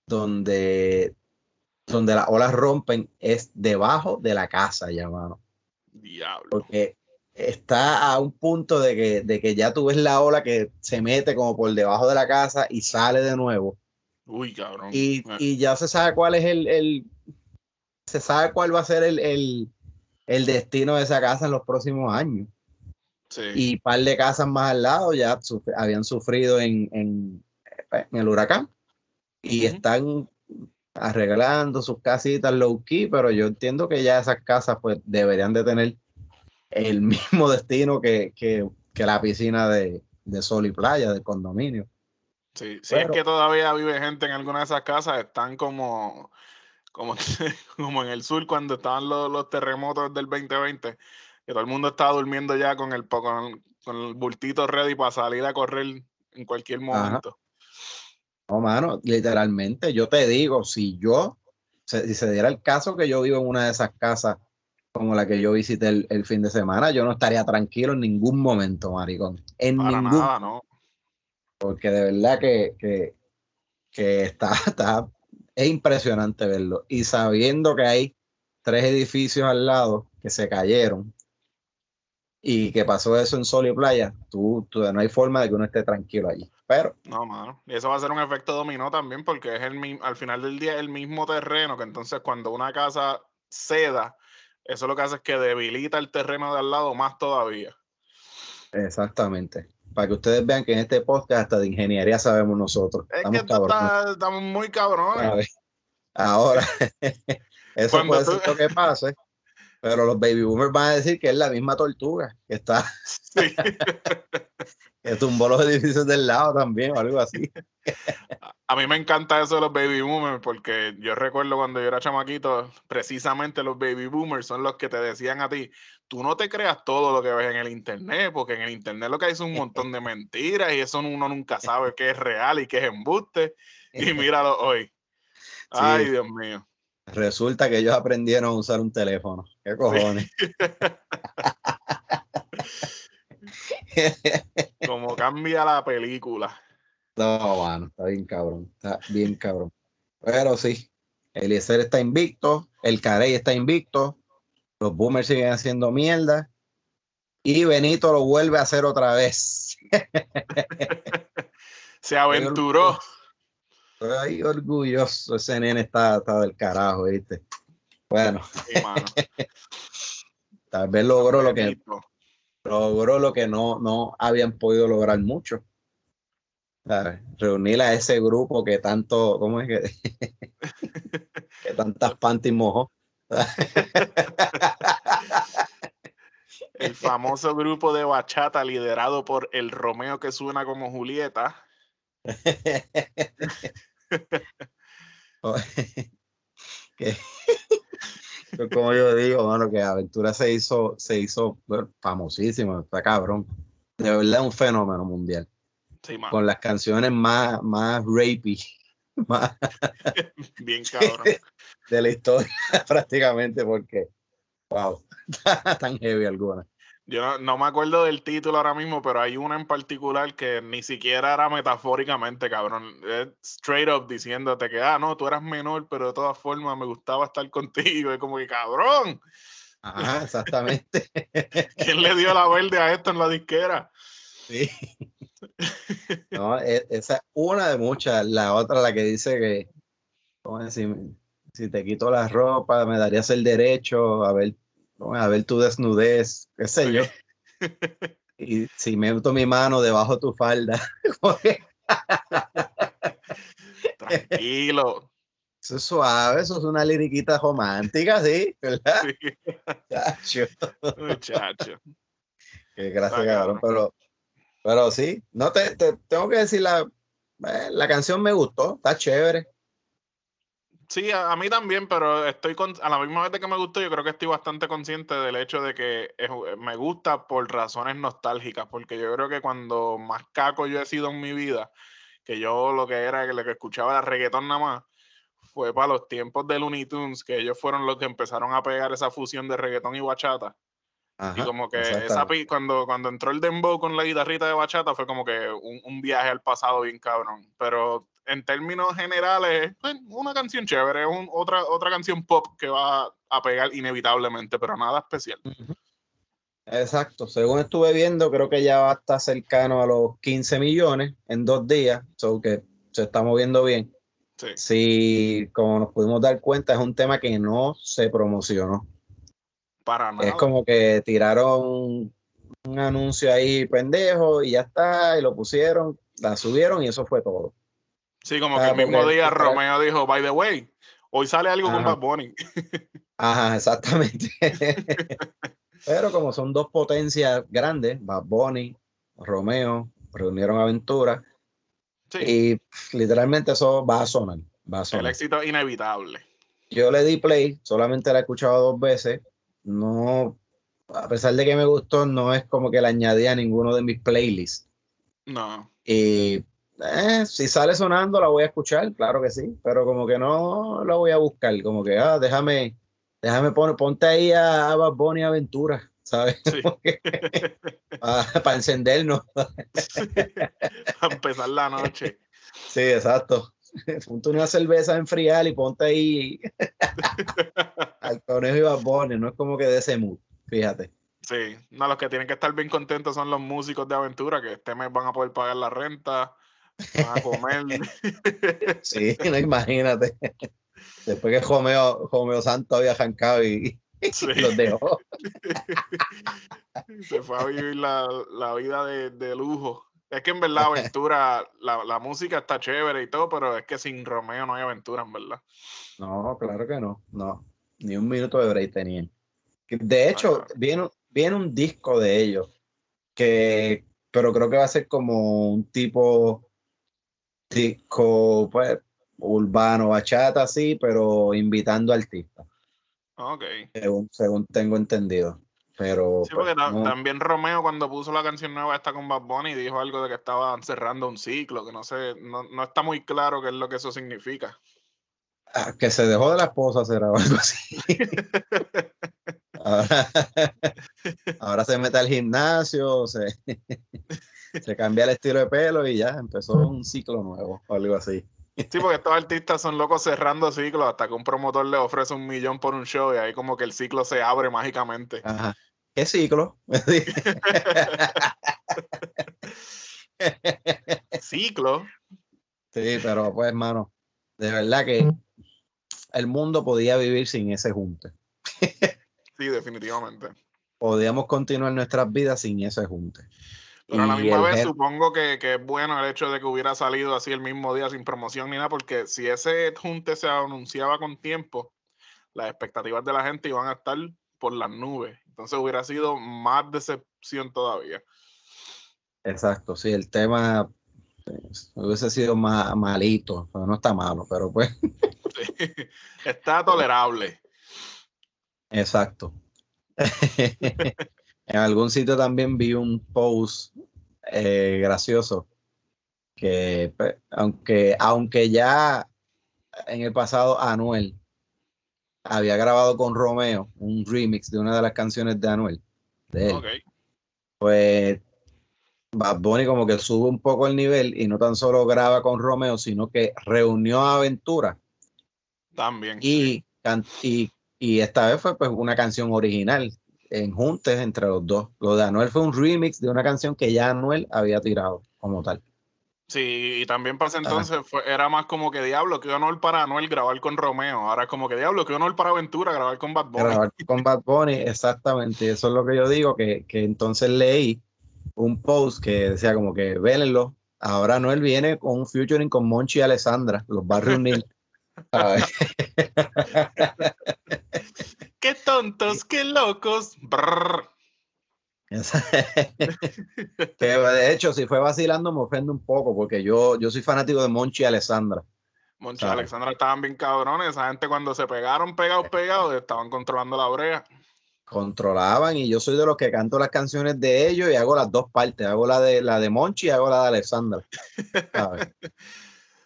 donde, donde las olas rompen es debajo de la casa, ya, mano. Diablo. Porque está a un punto de que, de que ya tú ves la ola que se mete como por debajo de la casa y sale de nuevo. Uy, cabrón. Y, Eh, y ya se sabe cuál es el, el- se sabe cuál va a ser el, el, el destino de esa casa en los próximos años. sí. Y un par de casas más al lado ya habían sufrido en, en, en el huracán y están arreglando sus casitas low key, pero yo entiendo que ya esas casas pues deberían de tener el (laughs) mismo destino que, que, que la piscina de, de sol y playa del condominio. Sí, si es que todavía vive gente en alguna de esas casas, están como, como, (laughs) como en el sur cuando estaban los, los terremotos del 2020, que todo el mundo estaba durmiendo ya con el, con, con el bultito ready para salir a correr en cualquier momento. No, mano, literalmente, yo te digo, si yo, si se diera el caso que yo vivo en una de esas casas como la que yo visité el, el fin de semana, yo no estaría tranquilo en ningún momento, maricón. En Para ningún nada, ¿no? Porque de verdad que, que, que está, (laughs) está, es impresionante verlo. Y sabiendo que hay tres edificios al lado que se cayeron y que pasó eso en Sol y Playa, tú, tú- no hay forma de que uno esté tranquilo allí. Pero No, mano. Y eso va a ser un efecto dominó también porque es el al final del día el mismo terreno que entonces cuando una casa ceda, eso lo que hace es que debilita el terreno de al lado más todavía. exactamente, para que ustedes vean que en este podcast hasta de ingeniería sabemos nosotros. Es Estamos que está, estamos muy cabrones. Ahora, (laughs) eso Cuando puede tú- ser lo que pase, pero los baby boomers van a decir que es la misma tortuga que está, Sí. (laughs) que tumbó los edificios del lado también o algo así. A mí me encanta eso de los baby boomers porque yo recuerdo cuando yo era chamaquito, precisamente los baby boomers son los que te decían a ti, tú no te creas todo lo que ves en el internet, porque en el internet lo que hay es un montón de mentiras y eso uno nunca sabe qué es real y qué es embuste. Y (laughs) míralo hoy. Ay, Dios mío. Resulta que ellos aprendieron a usar un teléfono. ¿Qué cojones? (laughs) Como cambia la película. no, mano, está bien cabrón. Está bien cabrón. Pero sí, Eliezer está invicto, el Carey está invicto, los boomers siguen haciendo mierda y Benito lo vuelve a hacer otra vez. (laughs) Se aventuró. Estoy orgulloso, ese nene está, está del carajo, ¿viste? Bueno, Sí, mano. (laughs) tal vez logró lo que, logró lo que no, no habían podido lograr mucho. ¿Sabes? Reunir a ese grupo que tanto, ¿cómo es que? (laughs) que tantas panties mojó. El famoso grupo de bachata liderado por el Romeo que suena como Julieta. (laughs) (laughs) (laughs) que como yo digo, mano, que Aventura se hizo, se hizo bueno, famosísimo, está cabrón. De verdad un fenómeno mundial. Sí. Con las canciones más, más rapey, (laughs) más Bien cabrón. de la historia, prácticamente, porque, wow, tan heavy alguna. Yo no, no me acuerdo del título ahora mismo, pero hay una en particular que ni siquiera era metafóricamente, cabrón. Es straight up diciéndote que, ah, no, tú eras menor, pero de todas formas me gustaba estar (laughs) contigo. Es como que, cabrón, Ajá, exactamente. (laughs) ¿quién le dio la verde a esto en la disquera? Sí. No, e- esa es una de muchas. La otra, la que dice que, ¿cómo decir? Si te quito la ropa, me darías el derecho a ver, a ver tu desnudez, qué sé yo. (laughs) Y si meto mi mano debajo de tu falda, (laughs) Tranquilo. eso es suave, eso es una liriquita romántica, ¿sí? ¿Verdad? Sí, Chacho. muchacho. Qué gracia, cabrón. Pero, pero sí, no te, te- tengo que decir, la, eh, la canción me gustó, está chévere. Sí, a, a mí también, pero estoy con, a la misma vez de que me gustó, yo creo que estoy bastante consciente del hecho de que es- me gusta por razones nostálgicas, porque yo creo que cuando más caco yo he sido en mi vida, que yo lo que era, que lo que escuchaba era reggaetón nada más, fue para los tiempos de Looney Tunes, que ellos fueron los que empezaron a pegar esa fusión de reggaetón y bachata. Ajá, Y como que esa cuando, cuando entró el dembow con la guitarrita de bachata fue como que un, un viaje al pasado bien cabrón. Pero en términos generales, pues, una canción chévere, un- otra, otra canción pop que va a pegar inevitablemente, pero nada especial. Exacto, según estuve viendo, creo que ya va a estar cercano a los 15 millones en dos días, so que se está moviendo bien. Sí. Sí, como nos pudimos dar cuenta, es un tema que no se promocionó. Para nada. Es como que tiraron un anuncio ahí pendejo y ya está, y lo pusieron, la subieron y eso fue todo. Sí, como que Ah, el mismo día Romeo dijo, by the way, hoy sale algo con. Bad Bunny. (laughs) Ajá, exactamente. (laughs) Pero como son dos potencias grandes, Bad Bunny, Romeo, reunieron aventura Sí, y literalmente eso va a sonar, va a el sonar. éxito es inevitable. Yo le di play, solamente la he escuchado dos veces, no, a pesar de que me gustó, no es como que la añadí a ninguno de mis playlists. No. Y eh, si sale sonando la voy a escuchar, claro que sí, pero como que no la voy a buscar, como que, ah, déjame, déjame poner, ponte ahí a, a Bad Bunny Aventura, ¿sabes? Sí. (laughs) Para encendernos. (laughs) Para empezar la noche. Sí, exacto. Ponte una cerveza a enfriar y ponte ahí al conejo y Bad Bunny, no es como que de ese mood, fíjate. Sí, no, los que tienen que estar bien contentos son los músicos de aventura, que este mes van a poder pagar la renta, van a comer. (laughs) Sí, no imagínate. Después que Romeo, Romeo Santo había arrancado y, Sí. los dejó. (laughs) Se fue a vivir la, la vida de, de lujo. Es que en verdad aventura, la, la música está chévere y todo, pero es que sin Romeo no hay aventura, en verdad. No, claro que no, no. Ni un minuto de break tenían. De hecho, viene, viene un disco de ellos, que, pero creo que va a ser como un tipo disco, pues, urbano, bachata, así, pero invitando artistas, Ok. según, según tengo entendido. Pero Sí, porque pues, no- también Romeo cuando puso la canción nueva esta con Bad Bunny dijo algo de que estaban cerrando un ciclo, que no sé, no, no está muy claro qué es lo que eso significa. ah, que se dejó de la esposa será algo así. (laughs) Ahora, (laughs) ahora se mete al gimnasio, se, se cambia el estilo de pelo y ya empezó un ciclo nuevo o algo así. Sí, porque estos artistas son locos cerrando ciclos hasta que un promotor le ofrece un millón por un show y ahí como que el ciclo se abre mágicamente. Ajá. ¿Qué ciclo? (laughs) Ciclo. Sí, pero pues, hermano, de verdad que el mundo podía vivir sin ese junte. Sí, definitivamente. Podíamos continuar nuestras vidas sin ese junte. Pero a la misma vez head- supongo que, que es bueno el hecho de que hubiera salido así el mismo día sin promoción ni nada, porque si ese junte se anunciaba con tiempo, las expectativas de la gente iban a estar por las nubes. Entonces hubiera sido más decepción todavía. Exacto, sí, el tema pues, hubiese sido más malito, pero no está malo, pero pues, (laughs) Está tolerable. exacto. (laughs) en algún sitio también vi un post eh, gracioso que pues, aunque, aunque ya en el pasado Anuel había grabado con Romeo un remix de una de las canciones de Anuel, de él, pues Bad Bunny como que sube un poco el nivel y no tan solo graba con Romeo, sino que reunió a Aventura También. y, y esta vez fue pues una canción original en juntes entre los dos. Lo de Anuel fue un remix de una canción que ya Anuel había tirado como tal. Sí, y también para ese entonces fue, era más como que diablo, qué honor para Anuel grabar con Romeo. Ahora es como que diablo, qué honor para Aventura grabar con Bad Bunny. Grabar con Bad Bunny, exactamente, eso es lo que yo digo, que, que entonces leí un post que decía como que vélenlo, ahora Anuel viene con un featuring con Monchi y Alessandra, los va (laughs) a reunir. (laughs) Qué tontos, qué locos. Brrr. Esa- (laughs) que de hecho, si fue vacilando, me ofende un poco, porque yo, yo soy fanático de Monchi y Alessandra. Moncho y. Alexandra estaban bien cabrones. Esa gente cuando se pegaron, pegados, pegados, estaban controlando la brea. Controlaban y yo soy de los que canto las canciones de ellos y hago las dos partes. Hago la de la de Monchi y hago la de Alessandra. (laughs)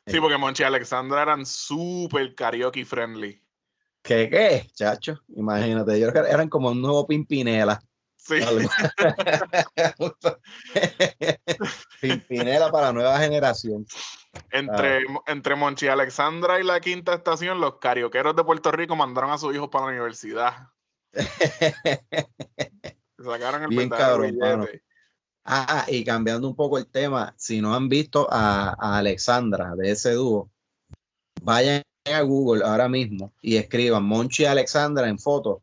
Sí, porque Monchi y Alexandra eran súper karaoke friendly. ¿Qué qué, chacho? Imagínate, yo creo que eran como un nuevo Pimpinela. Sí. (laughs) Pimpinela para la nueva generación. entre, entre Monchi Alexandra y la quinta estación, los carioqueros de Puerto Rico mandaron a sus hijos para la universidad. (laughs) Sacaron el Bien cabrón. Ah, y cambiando un poco el tema, si no han visto a, a Alexandra de ese dúo, vayan a Google ahora mismo y escriban Monchi Alexandra en fotos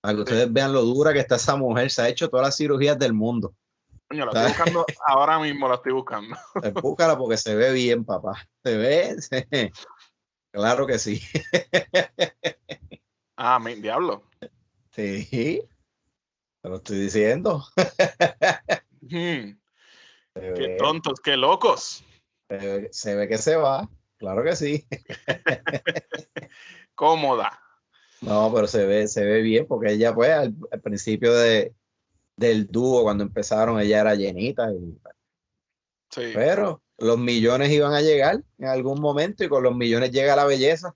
para que ustedes vean lo dura que está esa mujer. Se ha hecho todas las cirugías del mundo. Coño, la estoy buscando (laughs) ahora mismo, la estoy buscando. Pues búscala porque se ve bien, papá. Se ve. (laughs) Claro que sí. (laughs) Ah, mi diablo. Sí. Te lo estoy diciendo. Hmm, qué ve, tontos, qué locos. se ve- se ve que se va. Claro que sí. (laughs) Cómoda. No, pero se ve, se ve bien porque ella, pues, al, al principio de, del dúo, cuando empezaron, ella era llenita. y- Sí. pero los millones iban a llegar en algún momento y con los millones llega la belleza.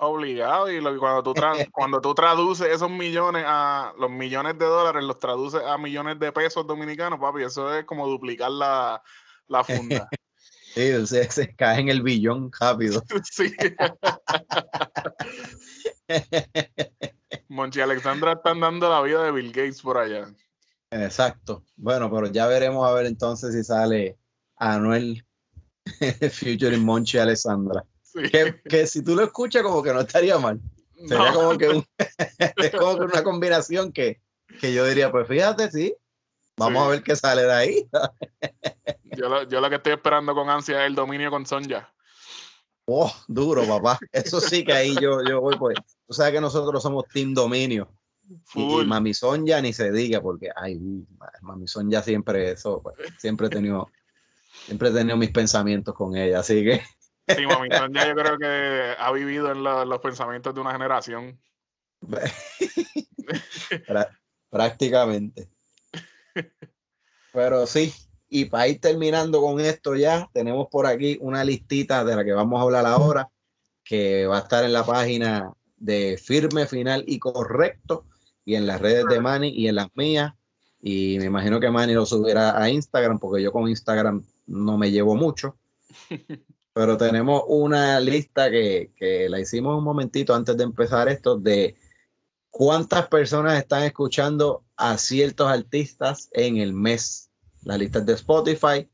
Obligado, y lo, cuando, tú (laughs) cuando tú traduces esos millones a los millones de dólares, los traduces a millones de pesos dominicanos, papi, eso es como duplicar la, la funda. (laughs) Sí, se, se cae en el billón rápido. (laughs) sí. Monchi Alexandra están dando la vida de Bill Gates por allá. Exacto. Bueno, pero ya veremos a ver entonces si sale Anuel (laughs) featuring Monchi. Sí. Que, que si tú lo escuchas como que no estaría mal. Sería No, como que un- (laughs) es como que una combinación que, que yo diría, pues fíjate, sí. Vamos Sí. a ver qué sale de ahí. (laughs) yo, lo, yo lo que estoy esperando con ansia es el dominio con Sonja. Oh, duro, papá. Eso sí que ahí yo, yo voy, pues. Tú sabes que nosotros somos Team Dominio. Y. Mamizón ya ni se diga, porque, ay, uy, Mamizón ya siempre eso, pues, siempre he tenido, siempre he tenido mis pensamientos con ella, así que, Sí, mami, Sonja yo creo que ha vivido en lo- los pensamientos de una generación. (laughs) prá- prácticamente. Pero sí, y para ir terminando con esto ya, tenemos por aquí una listita de la que vamos a hablar ahora, que va a estar en la página de Firme, Final y Correcto, y en las redes de Manny y en las mías. Y me imagino que Manny lo subirá a Instagram, porque yo con Instagram no me llevo mucho. (laughs) Pero tenemos una lista que, que la hicimos un momentito antes de empezar esto, de cuántas personas están escuchando a ciertos artistas en el mes. La lista es de Spotify.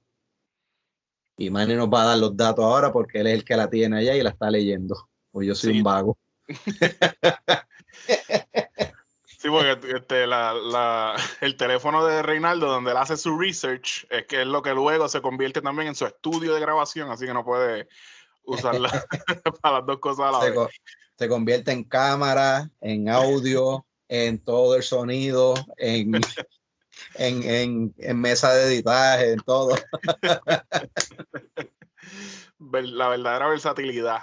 Y Manny nos va a dar los datos ahora porque él es el que la tiene allá y la está leyendo. Pues yo soy Sí. un vago. Sí, porque este, la, la- el teléfono de Reinaldo, donde él hace su research, es que es lo que luego se convierte también en su estudio de grabación, así que no puede usarla (laughs) (laughs) para las dos cosas a la Se, vez. co- se convierte en cámara, en audio, en todo el sonido, en, (laughs) en, en- en mesa de editaje, en todo. La verdadera versatilidad.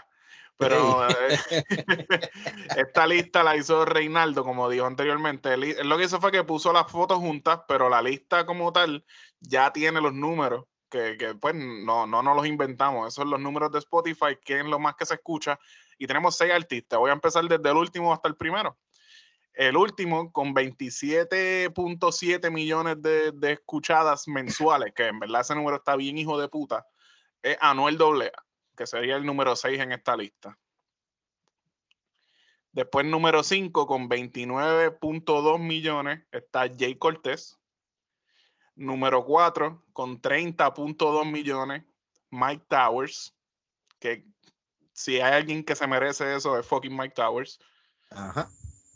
Pero eh, (laughs) esta lista la hizo Reinaldo, como dijo anteriormente. Él, él lo que hizo fue que puso las fotos juntas, pero la lista como tal ya tiene los números, que, que, pues no, no nos los inventamos. Esos son los números de Spotify, que es lo más que se escucha. Y tenemos seis artistas. Voy a empezar desde el último hasta el primero. El último, con 27.7 millones de, de escuchadas mensuales, que en verdad ese número está bien hijo de puta, es Anuel AA que sería el número 6 en esta lista. Después, número 5, con 29.2 millones, está Jay Cortés. Número 4, con 30.2 millones, Mike Towers. Que si hay alguien que se merece eso, es fucking Mike Towers. Ajá.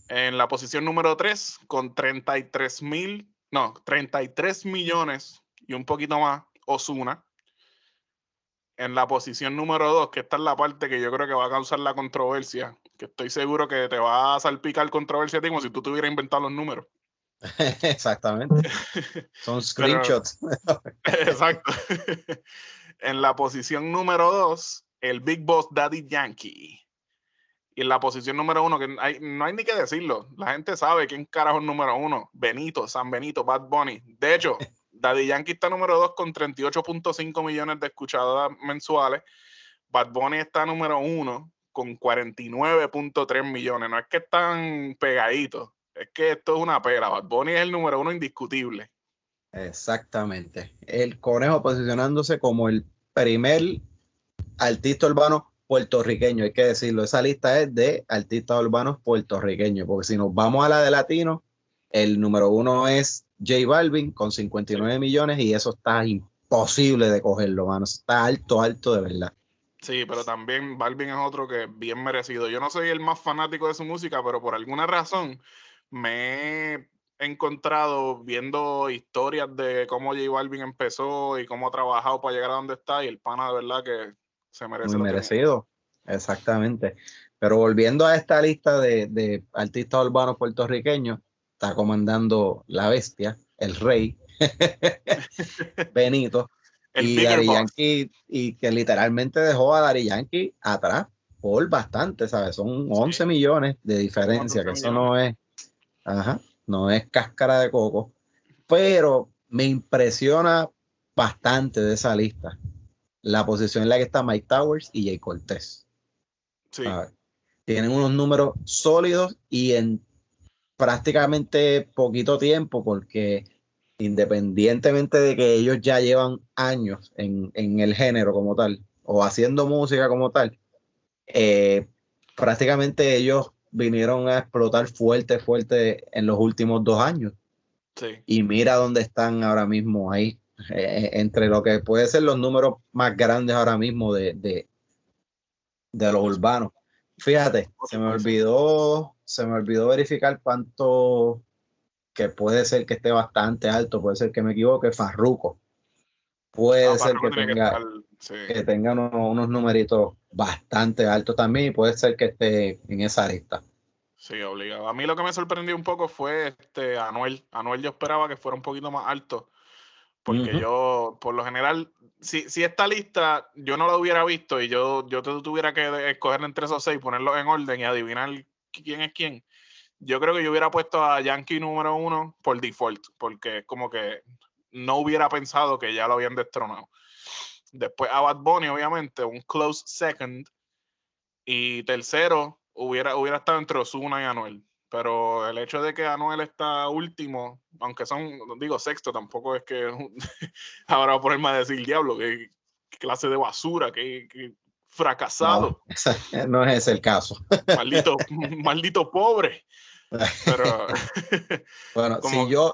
En la posición número 3, con 33 mil, no, 33 millones y un poquito más, Osuna. En la posición número 2, que esta es la parte que yo creo que va a causar la controversia, que estoy seguro que te va a salpicar controversia a ti como si tú te hubieras inventado los números. (laughs) Exactamente. (laughs) Son screenshots. (laughs) Exacto. en la posición número 2, el Big Boss Daddy Yankee. Y en la posición número 1, que hay- no hay ni que decirlo, la gente sabe quién carajo es número 1. Benito, San Benito, Bad Bunny. De hecho, (laughs) Daddy Yankee está número 2 con 38.5 millones de escuchadas mensuales. Bad Bunny está número 1 con 49.3 millones. No es que están pegaditos, es que esto es una pera. Bad Bunny es el número 1 indiscutible. Exactamente. El conejo posicionándose como el primer artista urbano puertorriqueño, hay que decirlo. Esa lista es de artistas urbanos puertorriqueños, porque si nos vamos a la de latino, el número uno es J Balvin con 59 millones y eso está imposible de cogerlo, mano. Está alto, alto de verdad. Sí, pero también Balvin es otro que es bien merecido. Yo no soy el más fanático de su música, pero por alguna razón me he encontrado viendo historias de cómo J Balvin empezó y cómo ha trabajado para llegar a donde está y el pana de verdad que se merece Muy merecido. Exactamente. Pero volviendo a esta lista de, de artistas urbanos puertorriqueños, está comandando la bestia, el rey, (laughs) Benito, (laughs) El y Boss. Yankee, y que literalmente dejó a Daddy Yankee atrás por bastante, ¿sabes? Son 11 millones de diferencia, 11 que eso no es, ajá, no es cáscara de coco, pero me impresiona bastante de esa lista la posición en la que está Mike Towers y Jay Cortés. Sí. Ah, tienen unos números sólidos y en prácticamente poquito tiempo, porque independientemente de que ellos ya llevan años en, en el género como tal, o haciendo música como tal, eh, prácticamente ellos vinieron a explotar fuerte, fuerte en los últimos dos años. Sí. Y mira dónde están ahora mismo ahí, eh, entre lo que puede ser los números más grandes ahora mismo de, de, de los urbanos. Fíjate, se me olvidó, se me olvidó verificar cuánto que puede ser que esté bastante alto, puede ser que me equivoque, Farruco. Puede Ah, ser que tenga, sí. que tenga unos, unos numeritos bastante altos también y puede ser que esté en esa lista. Sí, obligado. A mí lo que me sorprendió un poco fue este Anuel. Anuel yo esperaba que fuera un poquito más alto. Porque yo, por lo general, si, si esta lista yo no la hubiera visto y yo, yo te tuviera que escoger entre esos seis, ponerlos en orden y adivinar quién es quién, yo creo que yo hubiera puesto a Yankee número uno por default, porque es como que no hubiera pensado que ya lo habían destronado. Después a Bad Bunny, obviamente, un close second. Y tercero, hubiera, hubiera estado entre Ozuna y Anuel. Pero el hecho de que Anuel está último, aunque son, digo, sexto, tampoco es que (laughs) ahora voy a ponerme a decir diablo, que clase de basura, que, fracasado, No, ese- (laughs) no es el caso. maldito, (laughs) maldito pobre. Pero Bueno, Como- si yo,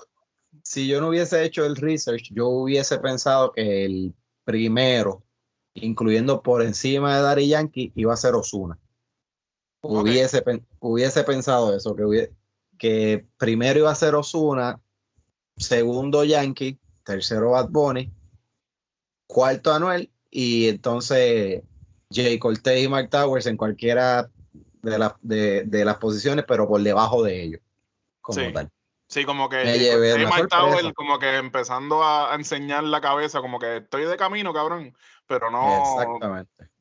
si yo no hubiese hecho el research, yo hubiese pensado que el primero, incluyendo por encima de Daddy Yankee, iba a ser Osuna. Hubiese, pen- hubiese pensado eso, que, hubie- que primero iba a ser Osuna, segundo Yankee, tercero Bad Bunny, cuarto Anuel, y entonces Jay Cortez y Mark Towers en cualquiera de, las de, de las posiciones, pero por debajo de ellos, como Sí. tal. sí, como que Jay llevé Cortez y una Mike sorpresa. Tower como que empezando a, a enseñar la cabeza, como que estoy de camino, cabrón, pero no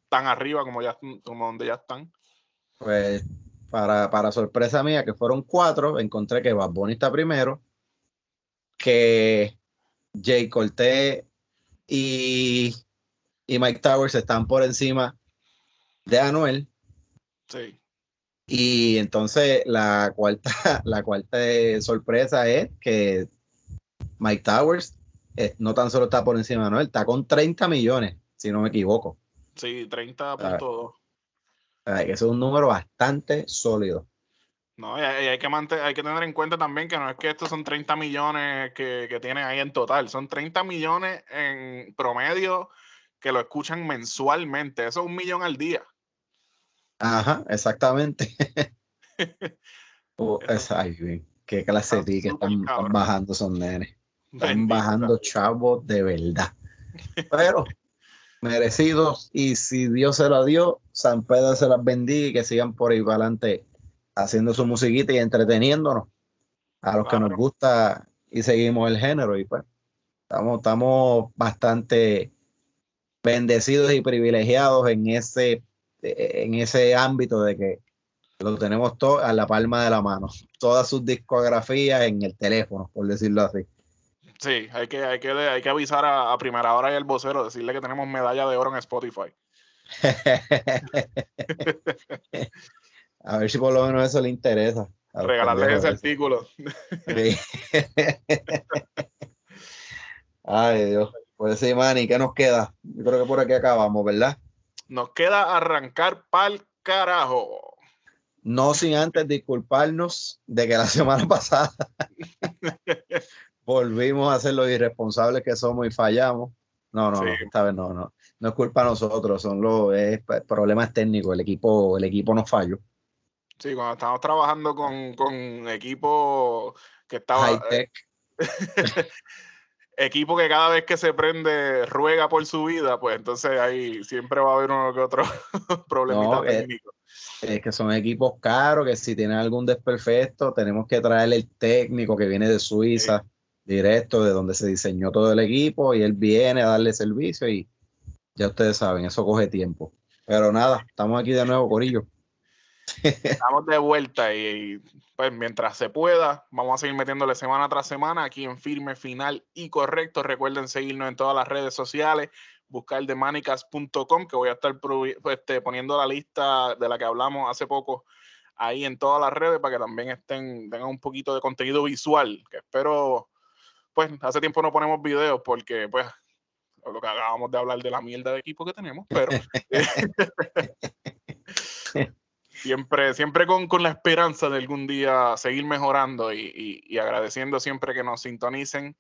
tan arriba como ya como donde ya están. Pues para, para sorpresa mía, que fueron cuatro, encontré que Bad Bunny está primero, que Jay Cortez y, y Mike Towers están por encima de Anuel. Sí. Y entonces la cuarta, (laughs) la cuarta sorpresa es que Mike Towers eh, no tan solo está por encima de Anuel, está con 30 millones, si no me equivoco. Sí, 30.2. Que eso es un número bastante sólido. No, y hay, que hay que tener en cuenta también que no es que estos son 30 millones que, que tienen ahí en total, son 30 millones en promedio que lo escuchan mensualmente. Eso es un millón al día. Ajá, exactamente. (laughs) Oh, es- ay, bien, qué clase de súper están, bajando esos nenes. Están bajando chavos de verdad. Pero merecidos. Y si Dios se lo dio, San Pedro se las bendiga y que sigan por ahí para adelante haciendo su musiquita y entreteniéndonos a los que nos gusta y seguimos el género. Y pues estamos, estamos bastante bendecidos y privilegiados en ese, en ese ámbito de que lo tenemos todo a la palma de la mano. Todas sus discografías en el teléfono, por decirlo así. Sí, hay que, hay que, hay que avisar a, a primera hora y al vocero, decirle que tenemos medalla de oro en Spotify. (laughs) A ver si por lo menos eso le interesa. Regalarles ese artículo. Sí. (laughs) Ay, Dios. Pues sí, Manny, ¿qué nos queda? Yo creo que por aquí acabamos, ¿verdad? Nos queda arrancar pa'l carajo. No sin antes disculparnos de que la semana (laughs) pasada volvimos a ser los irresponsables que somos y fallamos. No, no, Sí. no, esta vez no, no. No es culpa de nosotros, son los es problemas técnicos. El equipo, el equipo nos falló. Sí, cuando estamos trabajando con, con equipo que estaba. High tech. (laughs) equipo que cada vez que se prende ruega por su vida, pues entonces ahí siempre va a haber uno que otro (laughs) problemita No, eh, técnico. Es que son equipos caros, que si tienen algún desperfecto, tenemos que traerle el técnico que viene de Suiza, directo, de donde se diseñó todo el equipo, y él viene a darle servicio y ya ustedes saben, eso coge tiempo. Pero nada, estamos aquí de nuevo, Corillo. (laughs) Estamos de vuelta y, pues mientras se pueda, vamos a seguir metiéndole semana tras semana aquí en Firme Final y Correcto. Recuerden seguirnos en todas las redes sociales, buscar demanicas.com, que voy a estar este, poniendo la lista de la que hablamos hace poco ahí en todas las redes para que también estén, tengan un poquito de contenido visual, que espero, pues hace tiempo no ponemos videos porque pues lo que acabamos de hablar de la mierda de equipo que tenemos, pero (laughs) siempre, siempre con, con la esperanza de algún día seguir mejorando y, y- y agradeciendo siempre que nos sintonicen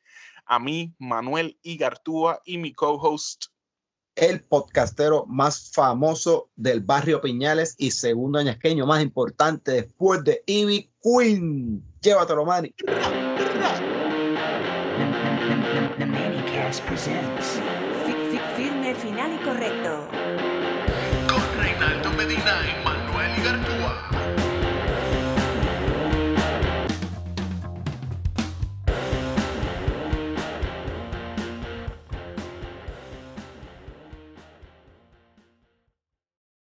a mí, Manuel Igartúa y mi co-host. El podcastero más famoso del barrio Piñales y segundo añasqueño más importante después de Ivy Queen. Llévatelo, Manny. Manicast presents. Fi- fi- Firme, final y correcto. Con Reinaldo Medina y Manuel Igartúa.